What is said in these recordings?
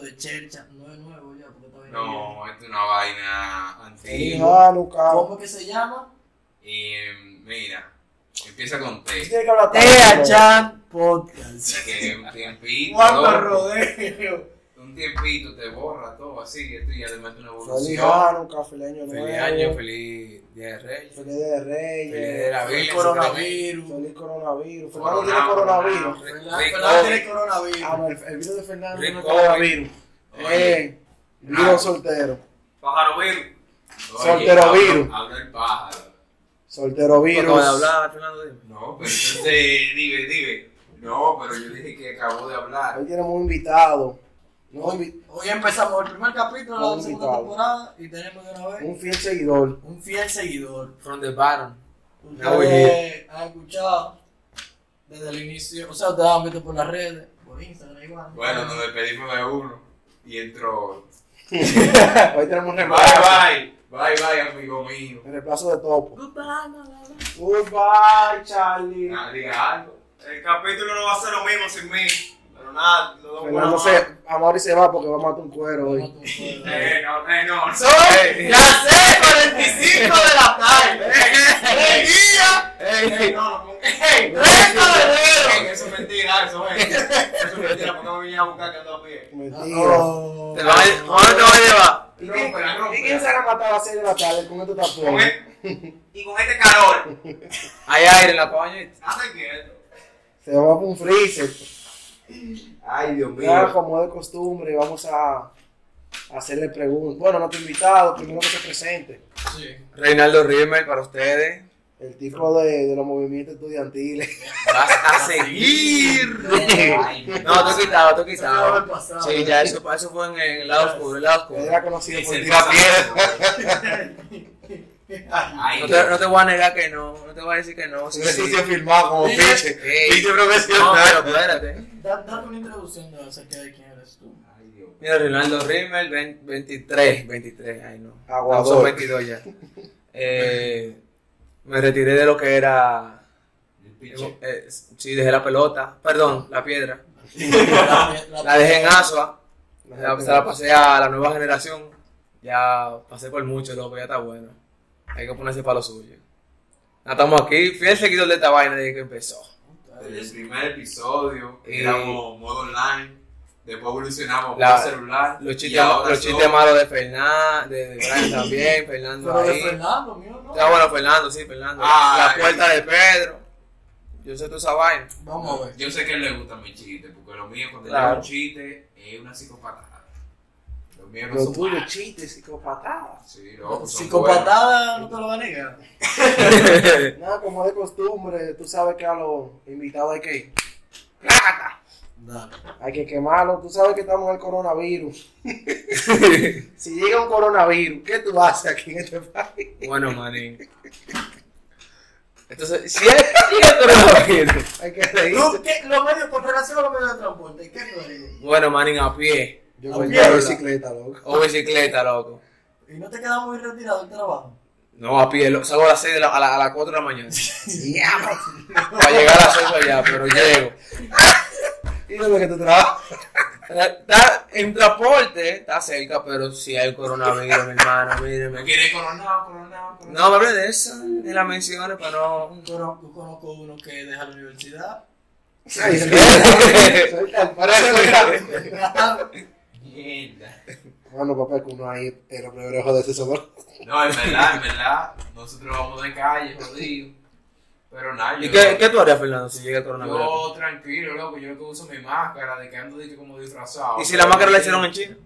de chercha. No es nuevo ya, porque todavía No, esto es una vaina antigua. Hanukkah. ¿Cómo que se llama? Y mira, empieza con T. Tiene que hablar Tea Chan Podcast. Que un tiempito. Cuánto rodeo. Un tiempito te borra todo así. Esto ya le mete una Feliz evolución. Hanukkah, feliz año nuevo. Feliz año, feliz Día de Reyes. Feliz Día de Feliz Día de Reyes. la El Virgen. coronavirus. Feliz coronavirus. Fernando tiene coronavirus. Fernando tiene coronavirus. Ah, no, el, el virus de Fernando tiene coronavirus. Oye. Eh, virus soltero. Pájaro virus. Soltero virus. Habla el pájaro. Soltero ¿Tú virus. de hablar, Fernando? No, pero entonces, dime, dime. No, pero yo dije que acabó de hablar. Hoy tenemos un invitado. No, Hoy, empezamos el primer capítulo de la Un segunda invitado. temporada y tenemos de una vez un fiel seguidor. un fiel seguidor. From the bottom. Ustedes han escuchado desde el inicio, o sea, ustedes han visto por las redes, por Instagram igual. Bueno, nos despedimos de uno y entró. Hoy tenemos un Bye, reemplazo. bye. Bye, bye, amigo mío. El reemplazo de Topo. Goodbye, mamá. Goodbye, Charlie. Ah, diga algo. El capítulo no va a ser lo mismo sin mí. Nada, Fernando se, Amaury se va porque va a matar un cuero hoy. Eh, no, eh, no. Son, ya sé, 45 de la tarde. El día, Ey, no, ey, 30 de Ey, enero. Eso es mentira, eso es. Eso es mentira, porque no me venía a buscar que ando a pie. Mentira. ¿Te vas a- ¿Dónde te vas a llevar? ¿Y quién, Rómpela, ¿Y rómpela. quién se va a matar a las 6 de la tarde con este tapón? Con e- y con este calor. Hay aire en la cabaña. Quieto. Se va para un freezer. Ay, Dios Ya, mío. como de costumbre, vamos a hacerle preguntas. Bueno, nuestro invitado, primero que se presente. Sí. Reinaldo Rimmel para ustedes. El tipo de, de los movimientos estudiantiles. Vas a seguir. No, tú quitado, tú quitado. Sí, ya eso, eso fue en el lado oscuro, el lado oscuro. Era conocido por pasado. piedra. Ay, No te, no te voy a negar que no, no te voy a decir que no. Sí, Eso sí. filmado como pinche. Pinche No, profesional. pero espérate. Da- Date una introducción de acerca de quién eres tú. Ay, Dios. Mira, Reinaldo Rimmel, 20 23, 23, ay no. Aguador. No, son 22 ya. Eh, me retiré de lo que era. Piche. eh, sí, dejé la pelota, perdón, la piedra. La, La dejé en Asua, la, se la pasé a la nueva generación. Ya pasé por mucho, loco, ya está bueno. Hay que ponerse para lo suyo. Ya estamos aquí, fiel seguidor de esta vaina desde que empezó. Desde el primer episodio Y- éramos modo online, después evolucionamos La- modo celular. Los chistes, los malos de Fernando, de, de Brian también, Fernando Pero de ahí. Fernando, mío, no. Ya bueno, Fernando, sí, Fernando. Ay. la puerta de Pedro. Yo sé toda esa vaina. Vamos a ver. Yo sé que a él le gustan mis chistes, porque lo mío cuando Claro. llega un chiste es una psicopatada. No Los son tuyos malos. chistes, psicopatadas. Sí, loco, son Psicopatada no te lo va a negar. Nada, como de costumbre, tú sabes que a los invitados hay que ir. ¡Clácata! Dale. Hay que quemarlo. Tú sabes que estamos en el coronavirus. si llega un coronavirus, ¿qué tú haces aquí en este país? bueno, manín. Entonces, si es que llega el coronavirus. Hay que ¿Tú reírse. qué? Los medios, con relación a los medios de transporte, ¿qué tú? Bueno, manín, a pie. Yo A voy ¿verdad? bicicleta, loco. O bicicleta, loco. ¿Y no te quedas muy retirado del trabajo? No, a pie. lo- Salgo a las 6 de la, a, la- a las 4 de la mañana. Para llegar a las 6 allá, pero llego. ¿Y dónde que tú trabajas? Está en transporte, está cerca, pero si hay coronavirus, mi hermano, ¿Me míreme. quiere coronado, coronado, coronado? No me hablé de eso, de las menciones, para no. Yo cono- yo conozco uno que deja la universidad. Ay, suelta, para suelta. Mierda. Bueno, papá, que uno ahí era primero de ese sabor. No, en verdad, en verdad, nosotros vamos de calle, jodido. Pero nada, ¿Y qué, qué tú harías, Fernando, si llega el coronavirus? yo tranquilo, loco, yo lo que uso mi máscara, de que ando de que como disfrazado. ¿Y si la máscara la hicieron en China?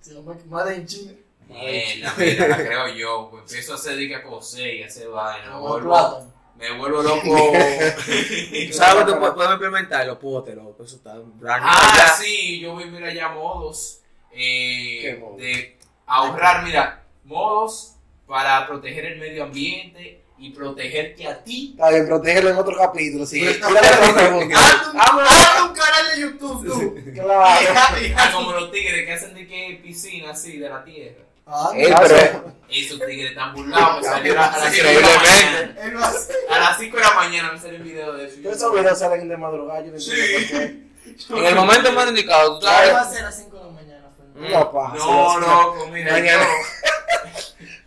Se llama Made in China. Mierda, mira, la creo yo, pues empiezo a hacer de que a coser y a hacer vaina, me vuelvo, plátano. me vuelvo loco. ¿Tú ¿Sabes que tú puedes, podemos implementar los potes, loco? Eso está brand Ah, sí, yo voy, mira, ya modos eh, de ahorrar, mira, modos para proteger el medio ambiente y protegerte a ti. Está bien, protégelo en otro capítulo. Si Sí. pregunta. Hazte un, un canal de YouTube, tú. Claro. Ah, como los tigres que hacen de que piscina así de la tierra. Ah, Ey, pero- Esos tigres están burlados. Me salió a, las 5 de la mañana. A las 5 de la mañana me salió un video de eso. Todos esos videos salen de madrugada. Yo Sí. En el momento más indicado, tú ¿Qué va a sabes. hacer a las 5 de la mañana? Una paja. No, loco, mira, yo.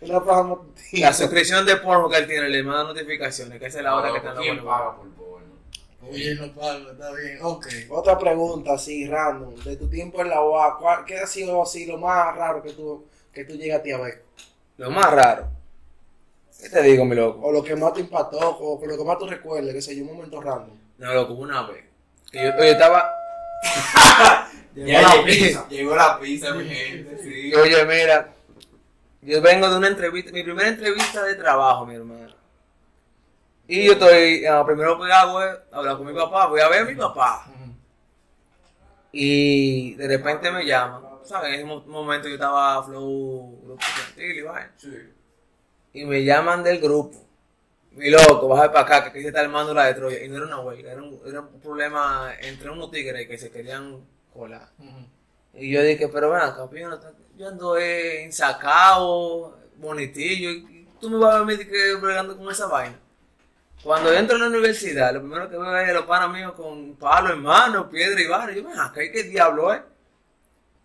Una paja. La suscripción de porno que él tiene le manda notificaciones, que esa es la hora que está en la ¿Quién porno. paga por porno? Oye, no pago, está bien. Ok. Otra pregunta así, random. De tu tiempo en la UA, ¿cuál- ¿qué ha sido así lo más raro que tú, que tú llegaste a ver? Lo más raro. ¿Qué te digo, mi loco? O lo que más te impactó, o lo que más tú recuerdes, que sé yo, un momento random. No, loco, una vez. Que yo, yo estaba. Ya la llegó, pizza. llegó la pizza, mi gente, sí. Oye, mira. Yo vengo de una entrevista, mi primera entrevista de trabajo, mi hermano. Y yo estoy, ah, primero que hago es hablar con mi papá, voy a ver a mi papá. Y de repente me llaman. ¿Sabes? En ese mo- momento yo estaba flow, grupo infantil y vaina. Sí. Y me llaman del grupo. Mi loco, baja para acá, que aquí se está armando la de Troya. Y no era una huelga, era un, era un problema entre unos tigres que se querían Y yo dije, pero ven acá, pues yo, no te- yo ando eh, ensacado, bonitillo, y tú me vas a ver a que bregando con esa vaina. Cuando entro a la universidad, lo primero que veo es a los panas míos con palo en mano, piedra y barra. Yo, ven acá, ¿y qué diablo es?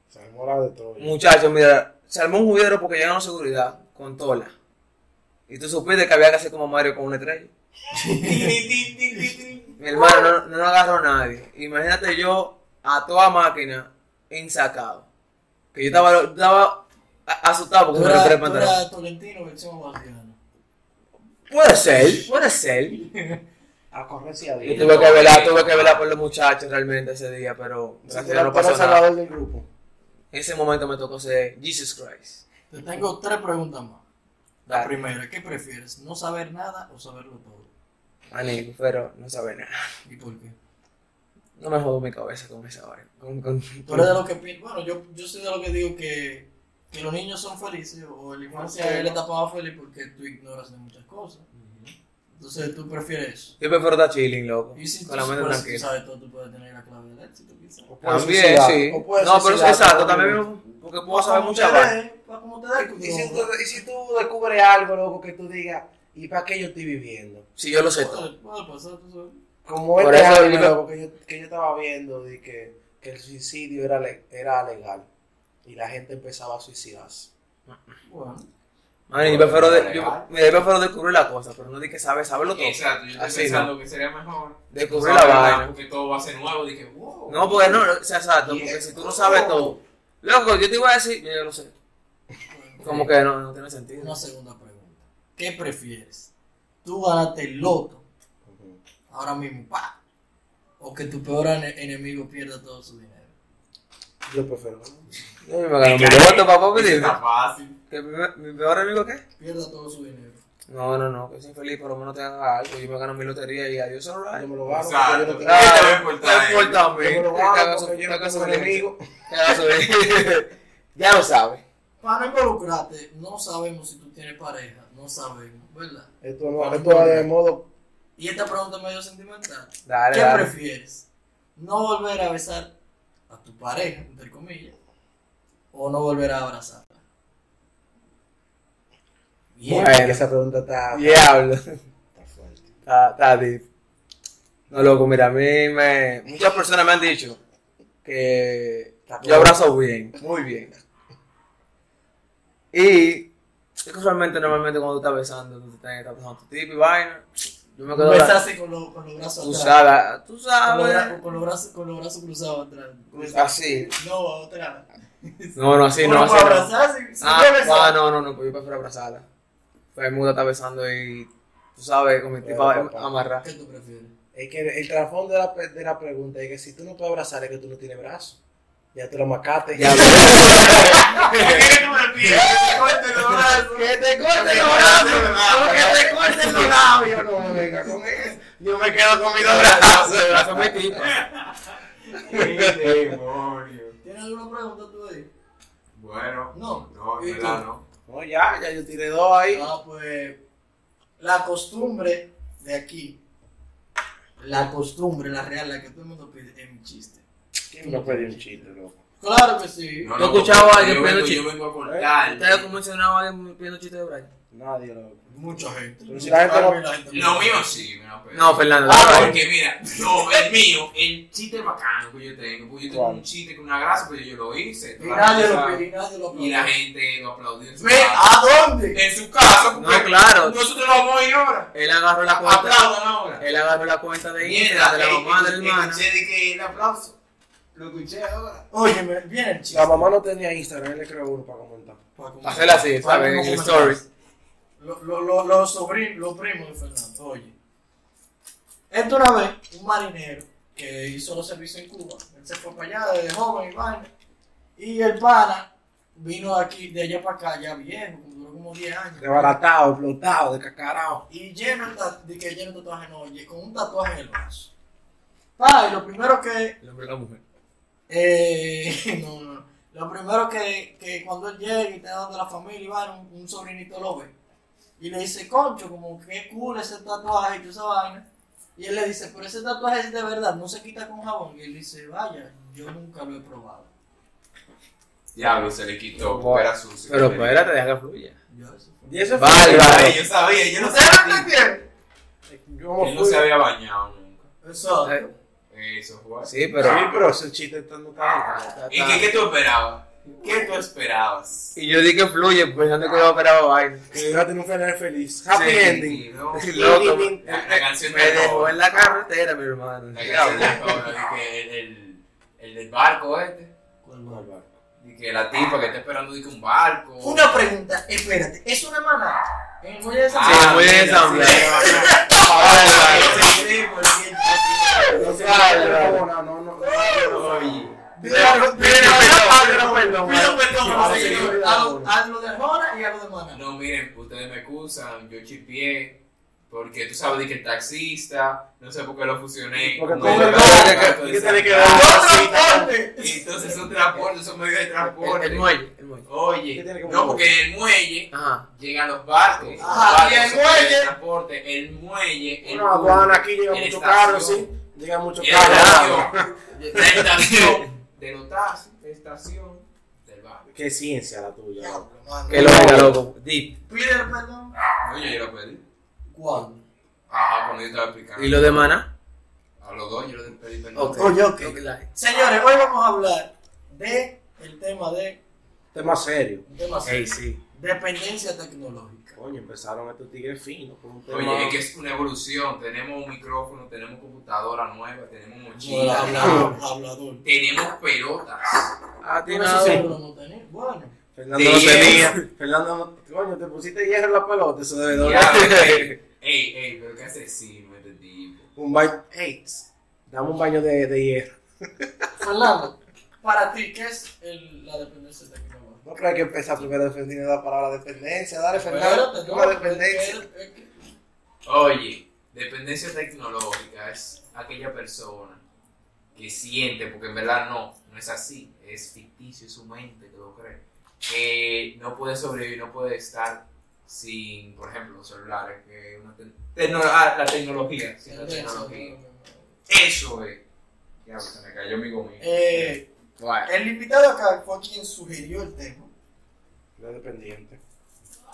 Se armó la de todo. Muchachos, mira, se armó un juidero porque llegaron a seguridad con tola. Y tú supiste que había que hacer como Mario con una estrella. Mi hermano no, no lo agarró nadie. Imagínate yo a toda máquina ensacado. Que yo estaba, estaba asustado porque me lo eras, tú pantalón. Tolentino versión guardiana. Puede ser, puede ser. A correr sí a Yo Dios. tuve que velar, tuve que velar por los muchachos realmente ese día, pero Si gracias a no el pasó nada. del grupo. En ese momento me tocó ser Jesus Christ. Te tengo tres preguntas más. La Dale. primera, ¿qué prefieres? ¿No saber nada o saberlo todo? Anico, pero no sabe nada. ¿Y por qué? No me jodo mi cabeza con esa vaina. Con, con- eres de los que bueno, yo, yo soy de los que digo que, que los niños son felices o la infancia es la etapa más feliz porque tú ignoras de muchas cosas. Entonces tú prefieres eso. Yo prefiero estar chilling, loco. Y si tú, Con la mente tranquila. sabes todo, tú puedes tener la clave del éxito, quizás. También, suicidar, sí. o puedes No, pero exacto, también. porque puedo saber muchas dé Y si, tú, y si tú descubres algo, loco, que tú digas, ¿y para qué yo estoy viviendo? Si yo lo sé todo. Puede, puede pasar, tú sabes. Como Por este eso año, que yo, que yo estaba viendo de que, que el suicidio era, le- era legal y la gente empezaba a suicidarse. Bueno, Man, yo prefiero, de- yo, mira, yo prefiero descubrir la cosa, pero no di que sabe, saberlo todo. Exacto, yo estoy Así, pensando que sería mejor. Descubrir no la vaina. Porque todo va a ser nuevo. Dije, wow. No, porque no, o sea, exacto, porque si tú no sabes todo. Loco, yo te iba a decir, yo lo sé. Como que no, no tiene sentido. una segunda pregunta. ¿Qué prefieres? ¿Tú ganaste el loto ahora mismo, pa? ¿O que tu peor ene- enemigo pierda todo su dinero? Yo prefiero. Yo me gano mi voto, papá, dime. Está fácil. ¿Que mi, peor amigo qué? Pierda todo su dinero. No, no, no, que soy infeliz, por lo menos tenga algo. Yo me gano mi lotería y adiós, Yo alright. me lo gano Exacto. yo no No importa a mí. yo me lo gano yo tengo feliz. enemigo. Ya lo sabe. Para involucrarte, no sabemos si tú tienes pareja, no sabemos, ¿verdad? Esto no, esto va de modo. Y esta pregunta es medio sentimental. Dale, ¿Qué dale. prefieres? ¿No volver a besar a tu pareja, entre comillas, o no volver a abrazarla? Bien. Bueno. Esa pregunta está, Diablo. está fuerte. Está, está deep. No, loco, mira, a mí me... Muchas personas me han dicho que yo abrazo bien, muy bien. Y es que usualmente, normalmente cuando tú estás besando, tú estás, estás besando tu tipo y vaina, yo me quedo... Besar así con, los- con los brazos Tú atrás. sabes, tú sabes. con, los brazos, con los brazos cruzados atrás. Así. No, atrás. No, no, así no, así para no. se Ah, ah, no, no, no, pues yo prefiero abrazarla. Pues el mundo está besando y tú sabes, con mi papá. amarrar. ¿Qué tú prefieres? Es que el trasfondo de la, pe- de la pregunta es que si tú no puedes abrazar es que tú no tienes brazos. Ya tú lo macaste. Ya, ¿Qué que te corten los brazos. Que te corten los te te labios. No me venga con eso. Yo me quedo con mis dos brazos. el brazo. ¿Tienes alguna pregunta tú ahí? Bueno, No. no, no. No, ya, ya yo tiré dos ahí. Ah, pues la costumbre de aquí, la costumbre, la real, la que todo el mundo pide, es mi chiste. ¿Quién me pedí un chiste, loco? Claro que sí. No, Yo no, escuchaba a alguien yo pidiendo chiste. Yo vengo a cortar. ¿Ustedes cómo mencionaba alguien pidiendo chiste de Brian? Nadie lo. Mucha gente. Pero si la gente no- La gente Lo mío sí, me lo No, Fernando. Ah, no, porque mira, no, el mío, el chiste bacano que yo tengo, porque yo tengo ¿Cuál? un chiste con una grasa, pero yo lo hice. Y nadie lo y nadie lo sabe, Y la gente lo aplaudió en su Ve, casa. ¿a dónde? En su casa, No, claro. nosotros no vamos a ir ahora. Él agarró la cuenta. Aplaudan ahora. Él agarró la cuenta de Instagram de la eh, mamá de la hermana. Escuché de que el aplauso. Lo escuché ahora. Oye, me- viene el chiste. La mamá no tenía Instagram, él le creó uno para comentar. Para comentar. Hacerla así, ¿sabes? En. Lo- lo- lo- Los sobrinos, los primos de Fernando, oye. Esto una vez, un marinero que hizo los servicios en Cuba, él se fue para allá de joven y vaina, y el pana vino aquí, de allá para acá, ya viejo, como duró como 10 años. Desbaratado, explotado, descacarado. Y lleno de, que lleno de tatuajes, no, y con un tatuaje en el brazo. Pa, y lo primero que, El hombre y la mujer. Eh, no, no, no. Lo primero que, que cuando él llega y está donde la familia va, un, un sobrinito lo ve. Y le dice, concho, como que cool ese tatuaje y toda esa vaina. Y él le dice, pero ese tatuaje es de verdad, no se quita con jabón. Y él dice, vaya, yo nunca lo he probado. Diablo, se le quitó, Wow. era sucio. Pero espérate, deja que fluya. Yo, eso fue. Y eso fue. Vale, vale. Yo sabía, yo no ¿Ustedes no sabía. Él no fue? se había bañado nunca. Eso. Eh, Eso fue. Sí, pero. Sí, pero ese chiste está- no está ¿Y qué, qué tú esperabas? ¿Qué tú esperabas? Y yo di que fluye pensando que iba a operar vaina. Que iba a tener un final feliz. Happy Sí, ending. Sí, ¿no? Loco. La, la canción Me de dejó en la carretera, mi hermano. La canción de el, el, el del barco este. Y que la tipa que está esperando que un barco. Una pregunta, espérate, ¿es una manada? En el muelle de San sí. No no, no, no, no. Oye. Pido perdón, Pido a lo- de Arjona y a lo de Maná. No, miren, ustedes me excusan, yo chipié. Porque tú sabes de que el taxista, no sé por qué lo fusioné. Porque con todo el el barco mundo- de ¿qué tiene que San ver? Juan. ¡No transporte! Entonces son transportes, son medios de transporte. El, el muelle, el muelle. ¿Qué Oye, no, con porque el muelle Ajá. llegan los barcos. los Ajá, barcos y el muelle- transporte, el muelle, el Una aduana aquí llega el muchos estación, carros, sí. El carros. estación, la estación de los taxis, estación del barco. Qué ciencia la tuya. Que lo loco. Pide perdón. Oye, yo lo pedí. ¿Cuándo? Ajá, cuando yo estaba explicando. ¿Y lo de Maná? A los dos yo lo pedí perdón. Ok. Oye, ok. Ok, like. Señores, hoy vamos a hablar de el tema de, Tema serio. un tema serio, sí. dependencia tecnológica. Coño, empezaron estos tigres finos con un tema. Oye, es que es una evolución. Tenemos un micrófono, tenemos computadora nueva, tenemos mochila, hablador, hablador. tenemos pelotas. Ah, tiene no tenía. Bueno, Fernando no tenía. Fernando no. Coño, te pusiste hierro en la pelota, eso debe doler. Ey, ey, ey, pero qué asesino este tipo. Un baño. Hey, dame un baño de, de hierro. Fernando, para ti, ¿qué es el- la dependencia tecnológica? No creo que empezar primero defendiendo la palabra dependencia. Dale, Fernando. ¿Cómo no, dependencia? es que- Oye, dependencia tecnológica es aquella persona que siente, porque en verdad no, no es así, es ficticio, es su mente que lo cree, que no puede sobrevivir, no puede estar sin, por ejemplo, los celulares, que una te- tecno- ah, la tecnología, sin la tecnología. Eso es. Ya, pues, se me cayó mi gomito. Eh, el invitado acá fue quien sugirió el tema. Es dependiente.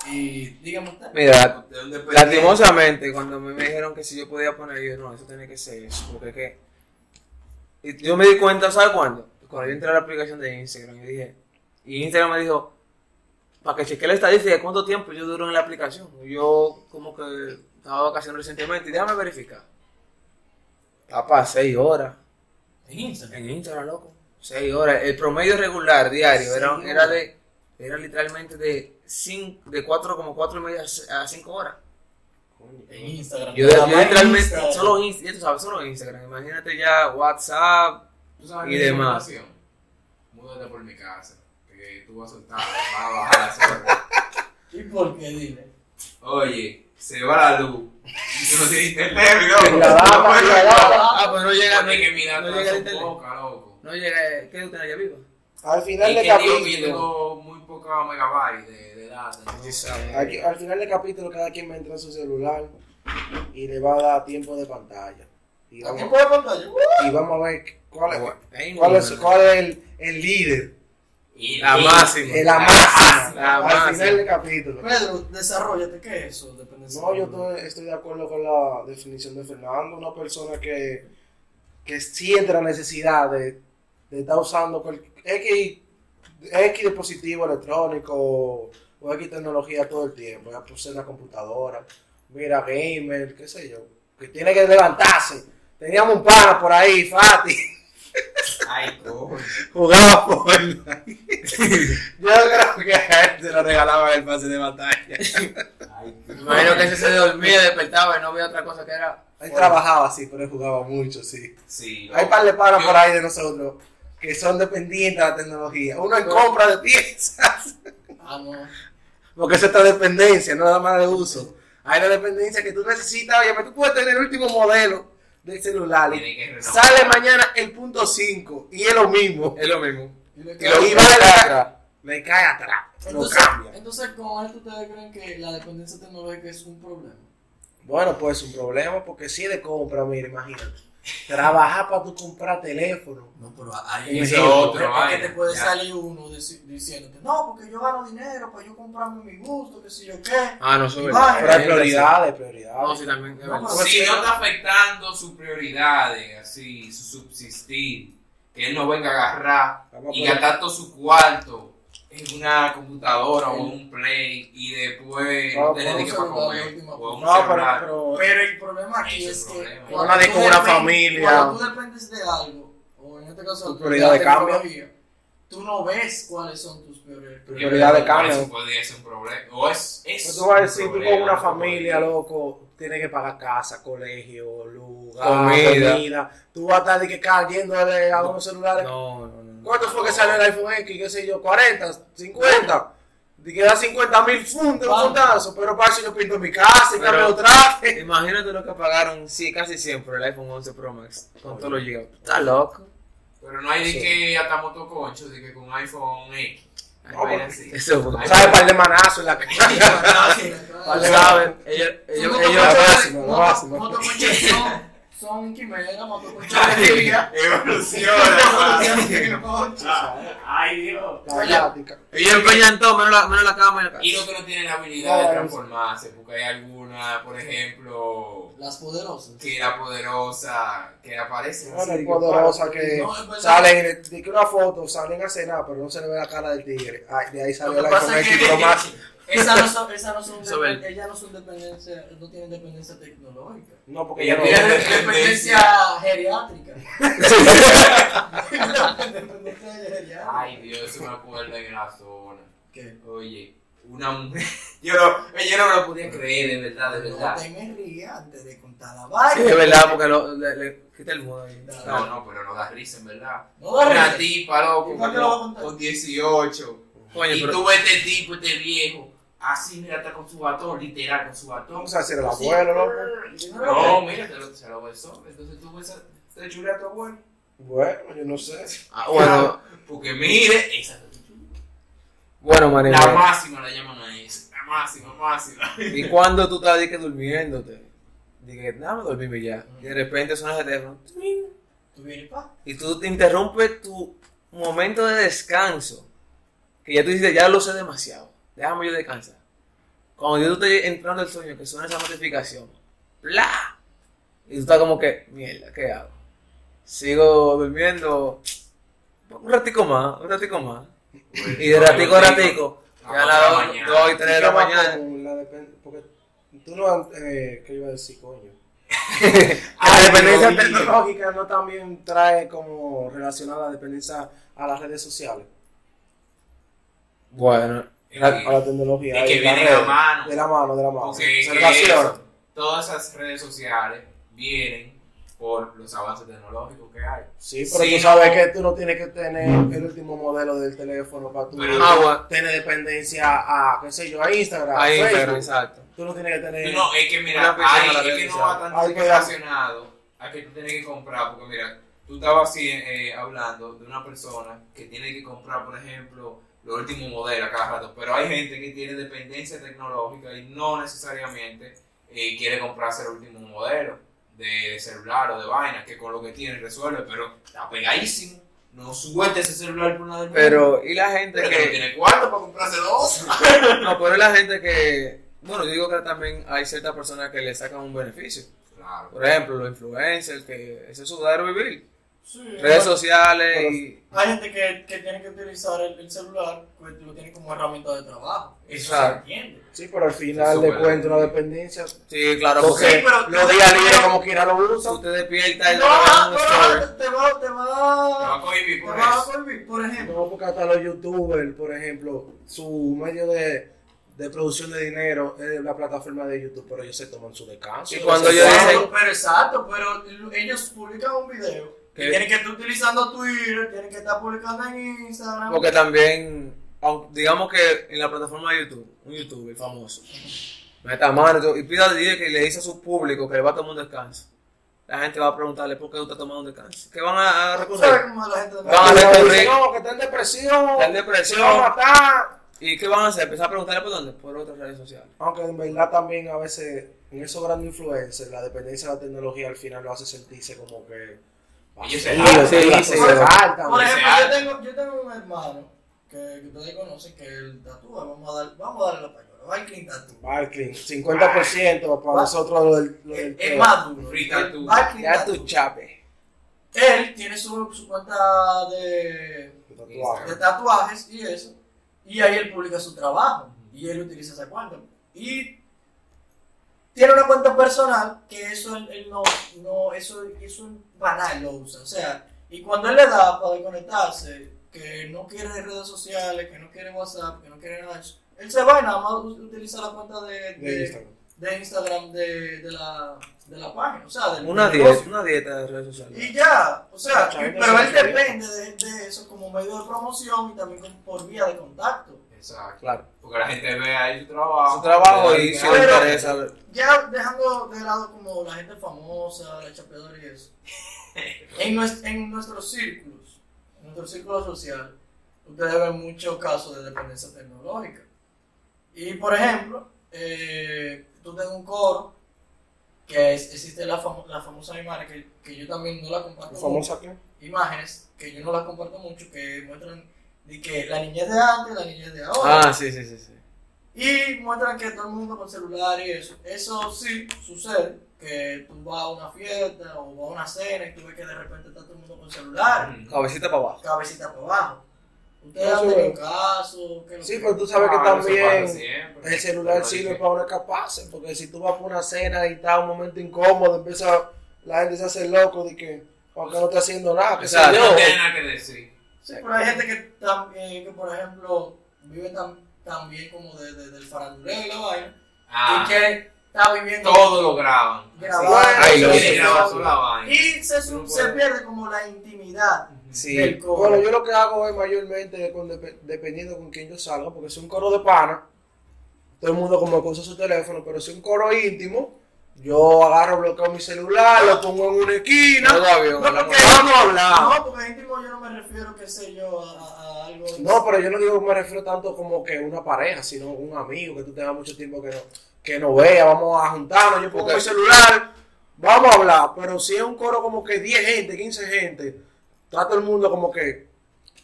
Y dígame usted. Mira, lastimosamente, cuando me dijeron que si yo podía poner, yo dije, no, eso tiene que ser eso. Porque es que. Y yo me di cuenta, ¿sabes cuándo? Cuando yo entré a la aplicación de Instagram, yo dije. Y Instagram me dijo, para que chequee la estadística de cuánto tiempo yo duro en la aplicación. Yo, como que estaba vacaciones recientemente, y déjame verificar. Papá, seis horas. En Instagram. En Instagram, loco. Seis horas. El promedio regular diario era, era de era literalmente de cinco, de cuatro como cuatro y media a cinco horas. Coño. En Instagram. Yo, literalmente, Instagram. solo Instagram, tú sabes, solo Instagram. Imagínate ya WhatsApp. ¿Tú sabes y demás. Múdate por mi casa, que tú vas a soltar, vas a bajar horas. ¿Y por qué? Dile. Oye, se va la luz. Y tú no tienes internet, la la nada. Ah, pues no llega, Porque que no llega internet. poca, loco. No llega, ¿qué usted allá viva? Al final del que yo capítulo. tengo muy poca megabyte de, de data. Al final del capítulo, cada quien va a entrar a su celular y le va a dar tiempo de pantalla. Y ¿A quién vamos, puede pantalla? y vamos a ver cuál es, cuál es, cuál es el, el líder. Y- La máxima. El la máxima. La al máxima. Ah, final del capítulo. Pedro, desarrollate, ¿qué es eso? Dependencia No, yo estoy, estoy de acuerdo con la definición de Fernando, una persona que, que siente la necesidad de, de estar usando X, X dispositivo electrónico o X tecnología todo el tiempo, ya puse la computadora, mira gamer, qué sé yo, que tiene que levantarse. Teníamos un pana por ahí, Fati, Ay, coño. jugaba Fortnite. Yo creo que a él se lo regalaba el pase de batalla. Ay, imagino que ese se dormía, despertaba y no veía otra cosa que era. Él trabajaba así, pero él jugaba mucho, sí. Sí. Hay par de Yo- por ahí de nosotros que son dependientes de la tecnología. Uno en compra de piezas, Ah, no. porque es otra dependencia, no nada más de uso. Hay una dependencia que tú necesitas, oye, pero tú puedes tener el último modelo del celular. Tiene que renovar. Sale mañana el punto 5 y es lo mismo. Es lo mismo. Y le Y queda- lo Y iba va a de atrás, le cae atrás, entonces, cambia. entonces, con esto ustedes creen que la dependencia tecnológica es un problema. Bueno, pues es un problema porque si de compra, mira, imagínate. Trabajar para tú comprar teléfono. No, pero hay Ese es otro, que vaina, te puede ya. salir uno dici- diciéndote, no, porque yo gano dinero para yo comprarme mi gusto, qué sé yo qué. Ah, no, es verdad. Pero hay prioridades, prioridades. No, sí, también. es No, verdad. pero- Si no está afectando sus prioridades, así, su subsistir, que él no venga a agarrar Vamos y gastar todo su cuarto en una computadora o en un play y después no No, tener no, ni que para comer o un No, pero, celular. pero Pero el problema aquí es que problema. cuando tú con una dependes- familia. Cuando tú dependes de algo, o en este caso Tu de prioridad de cambio. tecnología, tú no ves cuáles son tus prioridades. Prioridad de cambio. Eso podría ser un problema. O es, es Pues tú vas a decir, tú con una familia, loco, tienes que pagar casa, colegio, lugar, Comida. comida. Tú vas a estar de que cayéndole a unos celulares. No, no, no. ¿Cuánto fue que salió el iPhone X? ¿Qué sé yo? ¿40? ¿50? De que da 50 mil fundos, un Vamos. fundazo. Pero para eso yo pinto mi casa y cambio traje. Imagínate lo que pagaron, sí, casi siempre el iPhone 11 Pro Max con todos los gigas. Está loco. Pero no hay de Sí. que hasta motoconcho, de que con iPhone X. No, así. Eso fue. ¿Sabes? Par de manazos en la cara. Tú sabes, ellos, ellos, ellos, motoconchos- la son- motoconchos de liga. Evoluciona. Ay, Dios. La galáctica. ellos empeñan todo, menos la, menos la cama y la casa. Y los que no tienen la habilidad de No, transformarse, porque hay alguna, por ejemplo, Las poderosas. que era poderosa, que aparece Bueno, así, es poderosa que No, salen, de que una foto, salen a cenar, pero no se le ve la cara del tigre. Ay, de ahí salió que el Esas no son, esas no son, Sobre ellas no son dependencia, no tienen dependencia tecnológica. No, porque Ella ya no- tiene- Tienen dependencia. geriátrica. dependencia geriátrica. Ay, Dios, eso me acuerdo en la zona. ¿Qué? Oye, una mujer. Yo no, yo no me lo podía creer, de verdad, de No verdad. te me rías antes de contar la vaina. Sí, es verdad, porque lo, le, le quita el modo ahí. No, no, pero no da risa, en verdad. No da Una risa. tipa, loco, ¿Y cuándo lo va a con, contar? con 18. Coño, y pero- tú ves este tipo, este viejo, así, mira, está con su batón, literal, con su batón. Vamos a hacer el abuelo, loco. No, mira, se lo, se lo besó. Entonces tú ves a, te chulea a tu abuelo. Bueno, yo no sé. Ah, bueno, Porque mire, esa es bueno, María. la máxima la llaman a eso. La máxima, máxima. ¿Y cuando tú estás que durmiéndote? Dije, déjame dormirme ya. Y de repente suena el teléfono. ¿Tú vienes pa? Y tú te interrumpes tu momento de descanso. Que ya tú dices, ya lo sé demasiado. Déjame yo descansar. Cuando yo estoy entrando al sueño, que suena esa notificación. ¡Bla! Y tú estás como que, mierda, ¿qué hago? Sigo durmiendo un ratico más, un ratico más. Y de ratico a ratico, ya a las 2 y 3 de la ¿Qué va mañana. la Porque tú no. Eh, ¿Qué iba a decir, coño? La dependencia tecnológica no también trae como relacionada la dependencia a las redes sociales. Bueno, Es A que- la tecnología. es que y a redes. mano. De la mano, de la mano. Porque Se que relaciona. eso, todas esas redes sociales vienen por los avances tecnológicos que hay. Sí, pero Sí, tú sabes no. que tú no tienes que tener el último modelo del teléfono para tú bueno. tener dependencia a, qué sé yo, a Instagram, a. Instagram, exacto. Tú no tienes que tener... No, es que mira, hay, es que no va tan Hay que- relacionado a que tú tienes que comprar, porque mira, tú estabas así eh, hablando de una persona que tiene que comprar, por ejemplo, los últimos modelos a cada rato, pero hay gente que tiene dependencia tecnológica y no necesariamente eh, quiere comprarse el último modelo de, de celular o de vaina, que con lo que tiene resuelve, pero está pegadísimo no suelte ese celular por nada del mundo. Pero, ¿y la gente Pero que no tiene cuarto para comprarse dos. No, pero es la gente que... Bueno, yo digo que también hay ciertas personas que le sacan un beneficio. Claro. Por ejemplo, los influencers, que ese es su verdadero vivir. Sí, Redes bueno, sociales y... Hay gente que, que tiene que utilizar el, el celular, pues lo tiene como herramienta de trabajo. Eso se Exacto. entiende. Sí, pero al final cuentas la- una dependencia. Sí, claro, Porque Sí, pero- los días libres como quiera lo usan. Tú te despiertas y No, te no, no, te va, te Te va va, a cohibir te por va a cohibir, por ejemplo. No, porque hasta los youtubers, por ejemplo, su medio de, de producción de dinero es la plataforma de YouTube, pero ellos se toman su descanso. Y cuando Ellos se- dicen- pero exacto, pero ellos publican un video. ¿Qué? Y tienen que estar utilizando Twitter, tienen que estar publicando en Instagram. Porque también, digamos que en la plataforma de YouTube, un youtuber famoso, meta mano y pida que le dice a su público que le va a tomar un descanso. La gente va a preguntarle por qué tú estás tomando un descanso. ¿Qué van a, a ¿Tú recurrir? Van a no, que está en depresión. Está en depresión. va a matar. ¿Y qué van a hacer? Empezar a preguntarle por dónde? Por otras redes sociales. Aunque en verdad también a veces en esos grandes influencers la dependencia de la tecnología al final lo hace sentirse como que Ellos se. Por ejemplo, yo tengo, yo tengo un hermano que, que ustedes conocen que él tatúa. Vamos a, dar, vamos a darle la payola. Va a Clean Tattoo. Barclay, 50% para nosotros lo del, lo Es del es más duro. Free tattoo. Ya tu chape. Él tiene su, su cuenta de, tatuaje. de tatuajes y eso. Y ahí él publica su trabajo. Y él utiliza esa cuenta. Y tiene una cuenta personal que eso él, él no, no, eso, eso banal lo usa. O sea, y cuando él le da para desconectarse, que no quiere redes sociales, que no quiere WhatsApp, que no quiere nada de eso, él se va y nada más utiliza la cuenta de, de de, Instagram. de Instagram de, de, la, de la página. O sea, del Una del dieta, una dieta de redes sociales. Y ya, o sea, pero él depende de, de eso como medio de promoción y también como por vía de contacto. Exacto. Claro. Porque la gente ve ahí su trabajo. Su trabajo y ahí- le interesa. Ya dejando de lado como la gente famosa, la chapeadora y eso. En, nues- en nuestros círculos, en nuestro círculo social, ustedes ven muchos casos de dependencia tecnológica. Y por ejemplo, eh, tú tengas un coro que es- existe la, famo- la famosa imagen que, que yo también no la comparto mucho. ¿Famosa qué? imágenes que yo no las comparto mucho que muestran de que la niñez de antes, la niñez de ahora. Ah, sí, sí, sí. sí. Y muestran que todo el mundo con celular y eso. Eso sí sucede, que tú vas a una fiesta o vas a una cena y tú ves que de repente está todo el mundo con celular, Mm. Cabecita para abajo. cabecita para abajo. Ustedes han tenido caso, ¿qué es lo Sí, pero tú sabes que Ah, también siempre. el celular sirve para una capaz, porque si tú vas por una cena y está un momento incómodo, empieza la gente se hace loco de que aunque no está haciendo nada, que Exacto. yo. No tiene nada que decir. Sí, pero hay gente que también, que por ejemplo, vive tan, tan bien como de, de- del faranduleo y la vaina, Ah, y que está viviendo todo lo graban. Ay, lo vaina. Y se, su- No se pierde como la intimidad Sí. del coro. Bueno, yo lo que hago es mayormente con dependiendo con quién yo salga, porque si es un coro de pana, todo el mundo como que usa su teléfono, pero si es un coro íntimo, yo agarro, bloqueo mi celular, lo pongo en una esquina. Modo avión, No, hablamos porque- Vamos a hablar. No, porque íntimo yo no me refiero, qué sé yo, a, a- algo. No, pero yo no digo que me refiero tanto como que una pareja, sino un amigo que tú tengas mucho tiempo que no, que no vea, vamos a juntarnos, yo pongo Porque- mi celular, vamos a hablar, pero si es un coro como que 10 gente, 15 gente, está todo el mundo como que,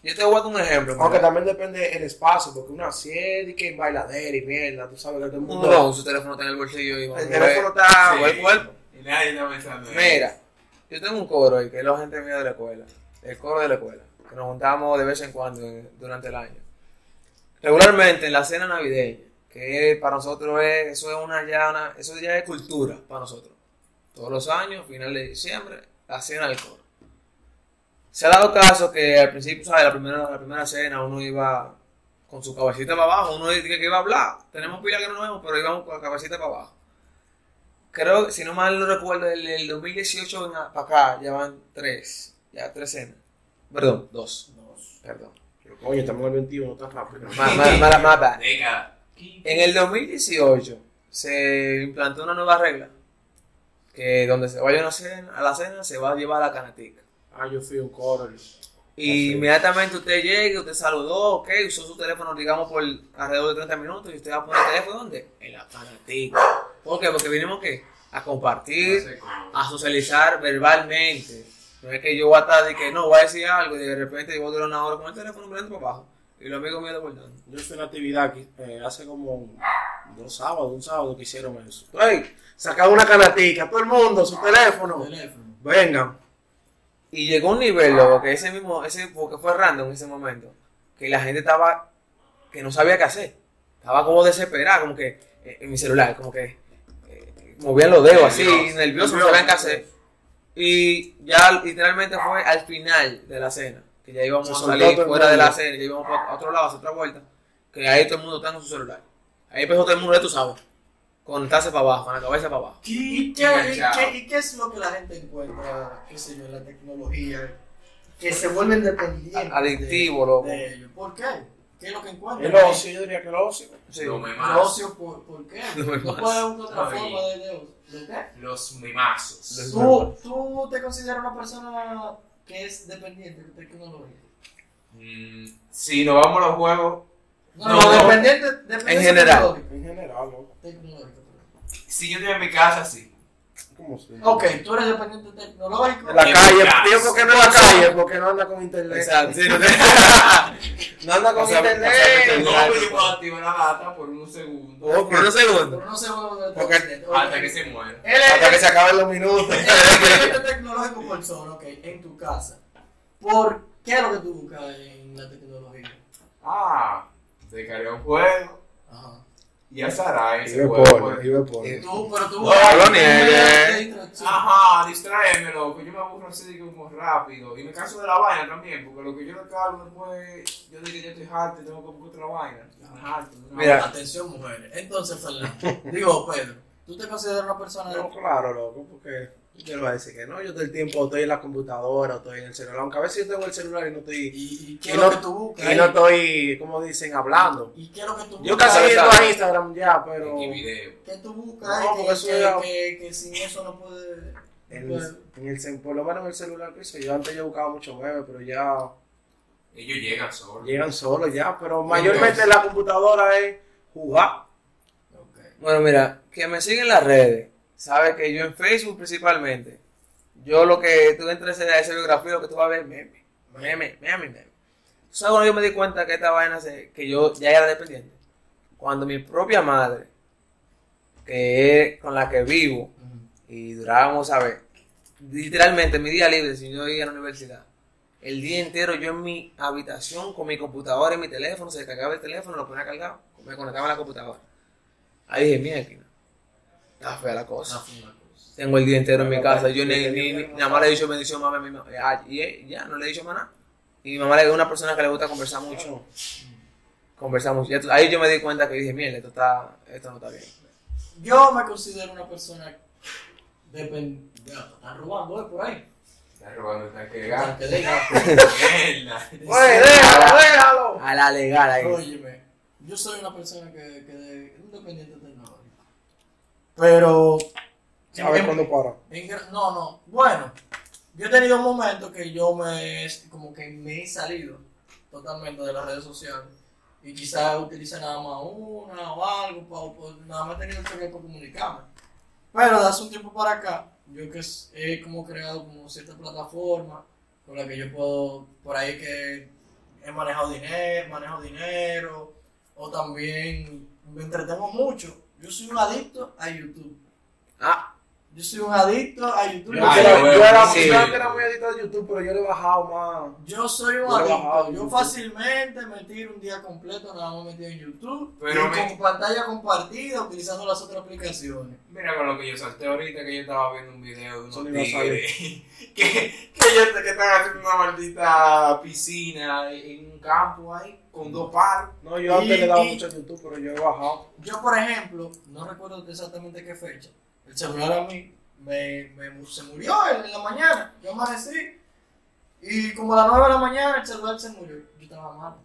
Yo te voy a dar un ejemplo. aunque también depende el espacio, porque una siete y que en bailadera y mierda, tú sabes que todo el mundo, No, su teléfono está en el bolsillo y va a el teléfono está, Sí, el cuerpo. Y nadie está pensando en Mira, yo tengo un coro ahí que es la gente mía de la escuela. El coro de la escuela. Que nos juntamos de vez en cuando en- durante el año. Regularmente en la cena navideña, que para nosotros es, eso es una ya, una- eso ya es cultura para nosotros. Todos los años, final de diciembre, la cena del coro. Se ha dado caso que al principio, ¿sabes? La primera, la primera cena uno iba con su cabecita para abajo, uno dice que iba a hablar. Tenemos pila que no nos vemos, pero íbamos con la cabecita para abajo. Creo, si no mal no recuerdo, el, el 2018 para acá ya van tres, ya tres cenas. Perdón, dos. Perdón. pero coño, estamos en el 21, está rápido. Más, más bad. Década. En el 2018 se implantó una nueva regla que donde se vaya a, una cena, a la cena se va a llevar la canatica. Ah, yo fui un coro. Y inmediatamente usted llegue, usted saludó, ok, usó su teléfono, digamos, por alrededor de 30 minutos y usted va a poner el teléfono ¿dónde? En la canatica. ¿Por qué? Porque vinimos ¿qué? a compartir, a socializar verbalmente. No es que yo voy a estar de que no, voy a decir algo y de repente yo voy a durar una hora con el teléfono mirando para abajo. Y los amigos míos desbordando. Yo a una actividad aquí, eh, hace como dos sábados, un sábado que hicieron eso. Ey, sacaban una canatica, todo el mundo, su teléfono. Teléfono. Vengan. Y llegó un nivel, loco, que ese mismo, ese, porque fue random en ese momento, que la gente estaba, que no sabía qué hacer. Estaba como desesperada, como que, eh, en mi celular, como que, eh, movían los dedos así, Nervioso. no sabían qué hacer. Y ya literalmente fue al final de la cena, que ya íbamos a salir fuera de la cena, ya íbamos a otro lado, a hacer otra vuelta, que ahí todo el mundo está con su celular. Ahí empezó todo el mundo, ya tú sabes, contarse para abajo, con la cabeza para abajo. ¿Y qué, y, qué, y qué es lo que la gente encuentra, qué sé yo, en la tecnología? Que se vuelven dependientes. Adictivo, de, loco. de ello. ¿Por qué? ¿Qué es lo que encuentran? El ocio, yo diría que el ocio. Sí. Los El memazos. ocio, ¿por, por qué? Los No memazos. puede otra Ay. forma de, de, de qué. Los ¿Tú, ¿Tú te consideras una persona que es dependiente de tecnología? Mm, si nos vamos a los juegos, No, dependiente, dependiente En general. En general, ¿no? Tecnológico, perdón. si yo estoy en mi casa, sí. ¿Cómo se Ok, tú eres dependiente tecnológico. En la calle, digo porque no en la calle, porque no anda con internet. Exacto, sí, no te- No anda con O sea, internet. o sea, No, pero yo puedo activar la data por unos segundos. Ok. Por unos segundos. Porque- dependiente. Ok. Hasta que se muera. Hasta que se acaben los minutos. dependiente tecnológico por zona, ok, en tu casa. ¿Por qué es lo que tú buscas en la tecnología? Ah, descargué un juego Ajá. y a Sara Y ese ve juego. porno, pues. Tú, pero tú No, no niegues. Ajá, distraerme, loco. Yo me aburro así como rápido. Y me canso de la vaina también, porque lo que yo descargo después, yo digo que ya estoy harto y tengo que buscar otra vaina. Harto Mira. Atención, mujeres. Entonces, Fernando, digo, Pedro, ¿tú te consideras una persona de No, claro, loco, porque yo le voy a decir que no, yo todo el tiempo estoy en la computadora, estoy en el celular, aunque a veces yo tengo el celular y no estoy, ¿Y, y qué Y es no- lo que tú buscas? y no estoy, como dicen, hablando. ¿Y qué es lo que tú Yo buscas? casi Claro, entro claro. a Instagram ya, pero video. ¿Qué tú buscas? No, que, eso que, ya- que, que sin eso no puede... en el por lo menos en el celular, qué sé yo, antes yo buscaba mucho memes, pero ya Ellos llegan solos. llegan solos ya, pero mayormente en la computadora es jugar. Ok. Bueno, mira, que me siguen en las redes, sabe que yo en Facebook principalmente, yo lo que tú entras a esa biografía, lo que tú vas a ver, meme, meme, meme, meme. ¿Tú ¿Sabes cuando yo me di cuenta que esta vaina, se, que yo ya era dependiente? Cuando mi propia madre, que es con la que vivo, y durábamos, a ver, literalmente mi día libre, si yo iba a la universidad, el día entero yo en mi habitación con mi computadora y mi teléfono, se descargaba el teléfono, lo ponía cargado, me conectaba a la computadora. Ahí dije, mierda, está fea la cosa. Esa fue una cosa. Tengo el día entero en mi casa, yo ni, ni, ni- nada más le he dicho bendición mamá a mi mamá, ah, y eh, ya, no le he dicho más nada. Y mi mamá es una persona que le gusta conversar mucho, conversar mucho. Ya tú- ahí yo me di cuenta que dije, mierda, esto, está, esto no está bien. Yo me considero una persona dependiente. Están robando hoy por ahí. Está robando el tanque de gas. que diga. Mierda. Oye, déjalo, déjalo. A la legal ahí. Óyeme, yo soy una persona que, que de, un dependiente tecnológico. Pero. ¿Sabes cuándo para? no, no. Bueno, yo he tenido momentos que yo me. como que me he salido totalmente de las redes sociales. Y quizás utilice nada más una o algo. pa- pa- nada más he tenido el celular para comunicarme. Pero de hace un tiempo para acá, yo que he como creado como cierta plataforma con la que yo puedo, por ahí que he manejado dinero, manejo dinero, o también me entretengo mucho. Yo soy un adicto a YouTube. Ah, Yo soy un adicto a YouTube. Yo, Ay, era, yo era, sí. yo era muy adicto a YouTube, pero yo le he bajado más. Yo soy un Yo bajado adicto. Yo fácilmente me tiro un día completo nada más metido en YouTube. Pero y me- con pantalla compartida utilizando las otras aplicaciones. Mira con lo que yo salté ahorita que yo estaba viendo un video de unos tigres que, que, ellos- que están haciendo una maldita piscina en un campo ahí con dos palos. No, yo antes Y- le daba y- mucho a YouTube, pero yo he bajado. Yo, por ejemplo, no recuerdo exactamente qué fecha. El celular a mí me, me- se murió en, la mañana. Yo amanecí y como a las 9 de la mañana el celular se murió. Yo estaba malo.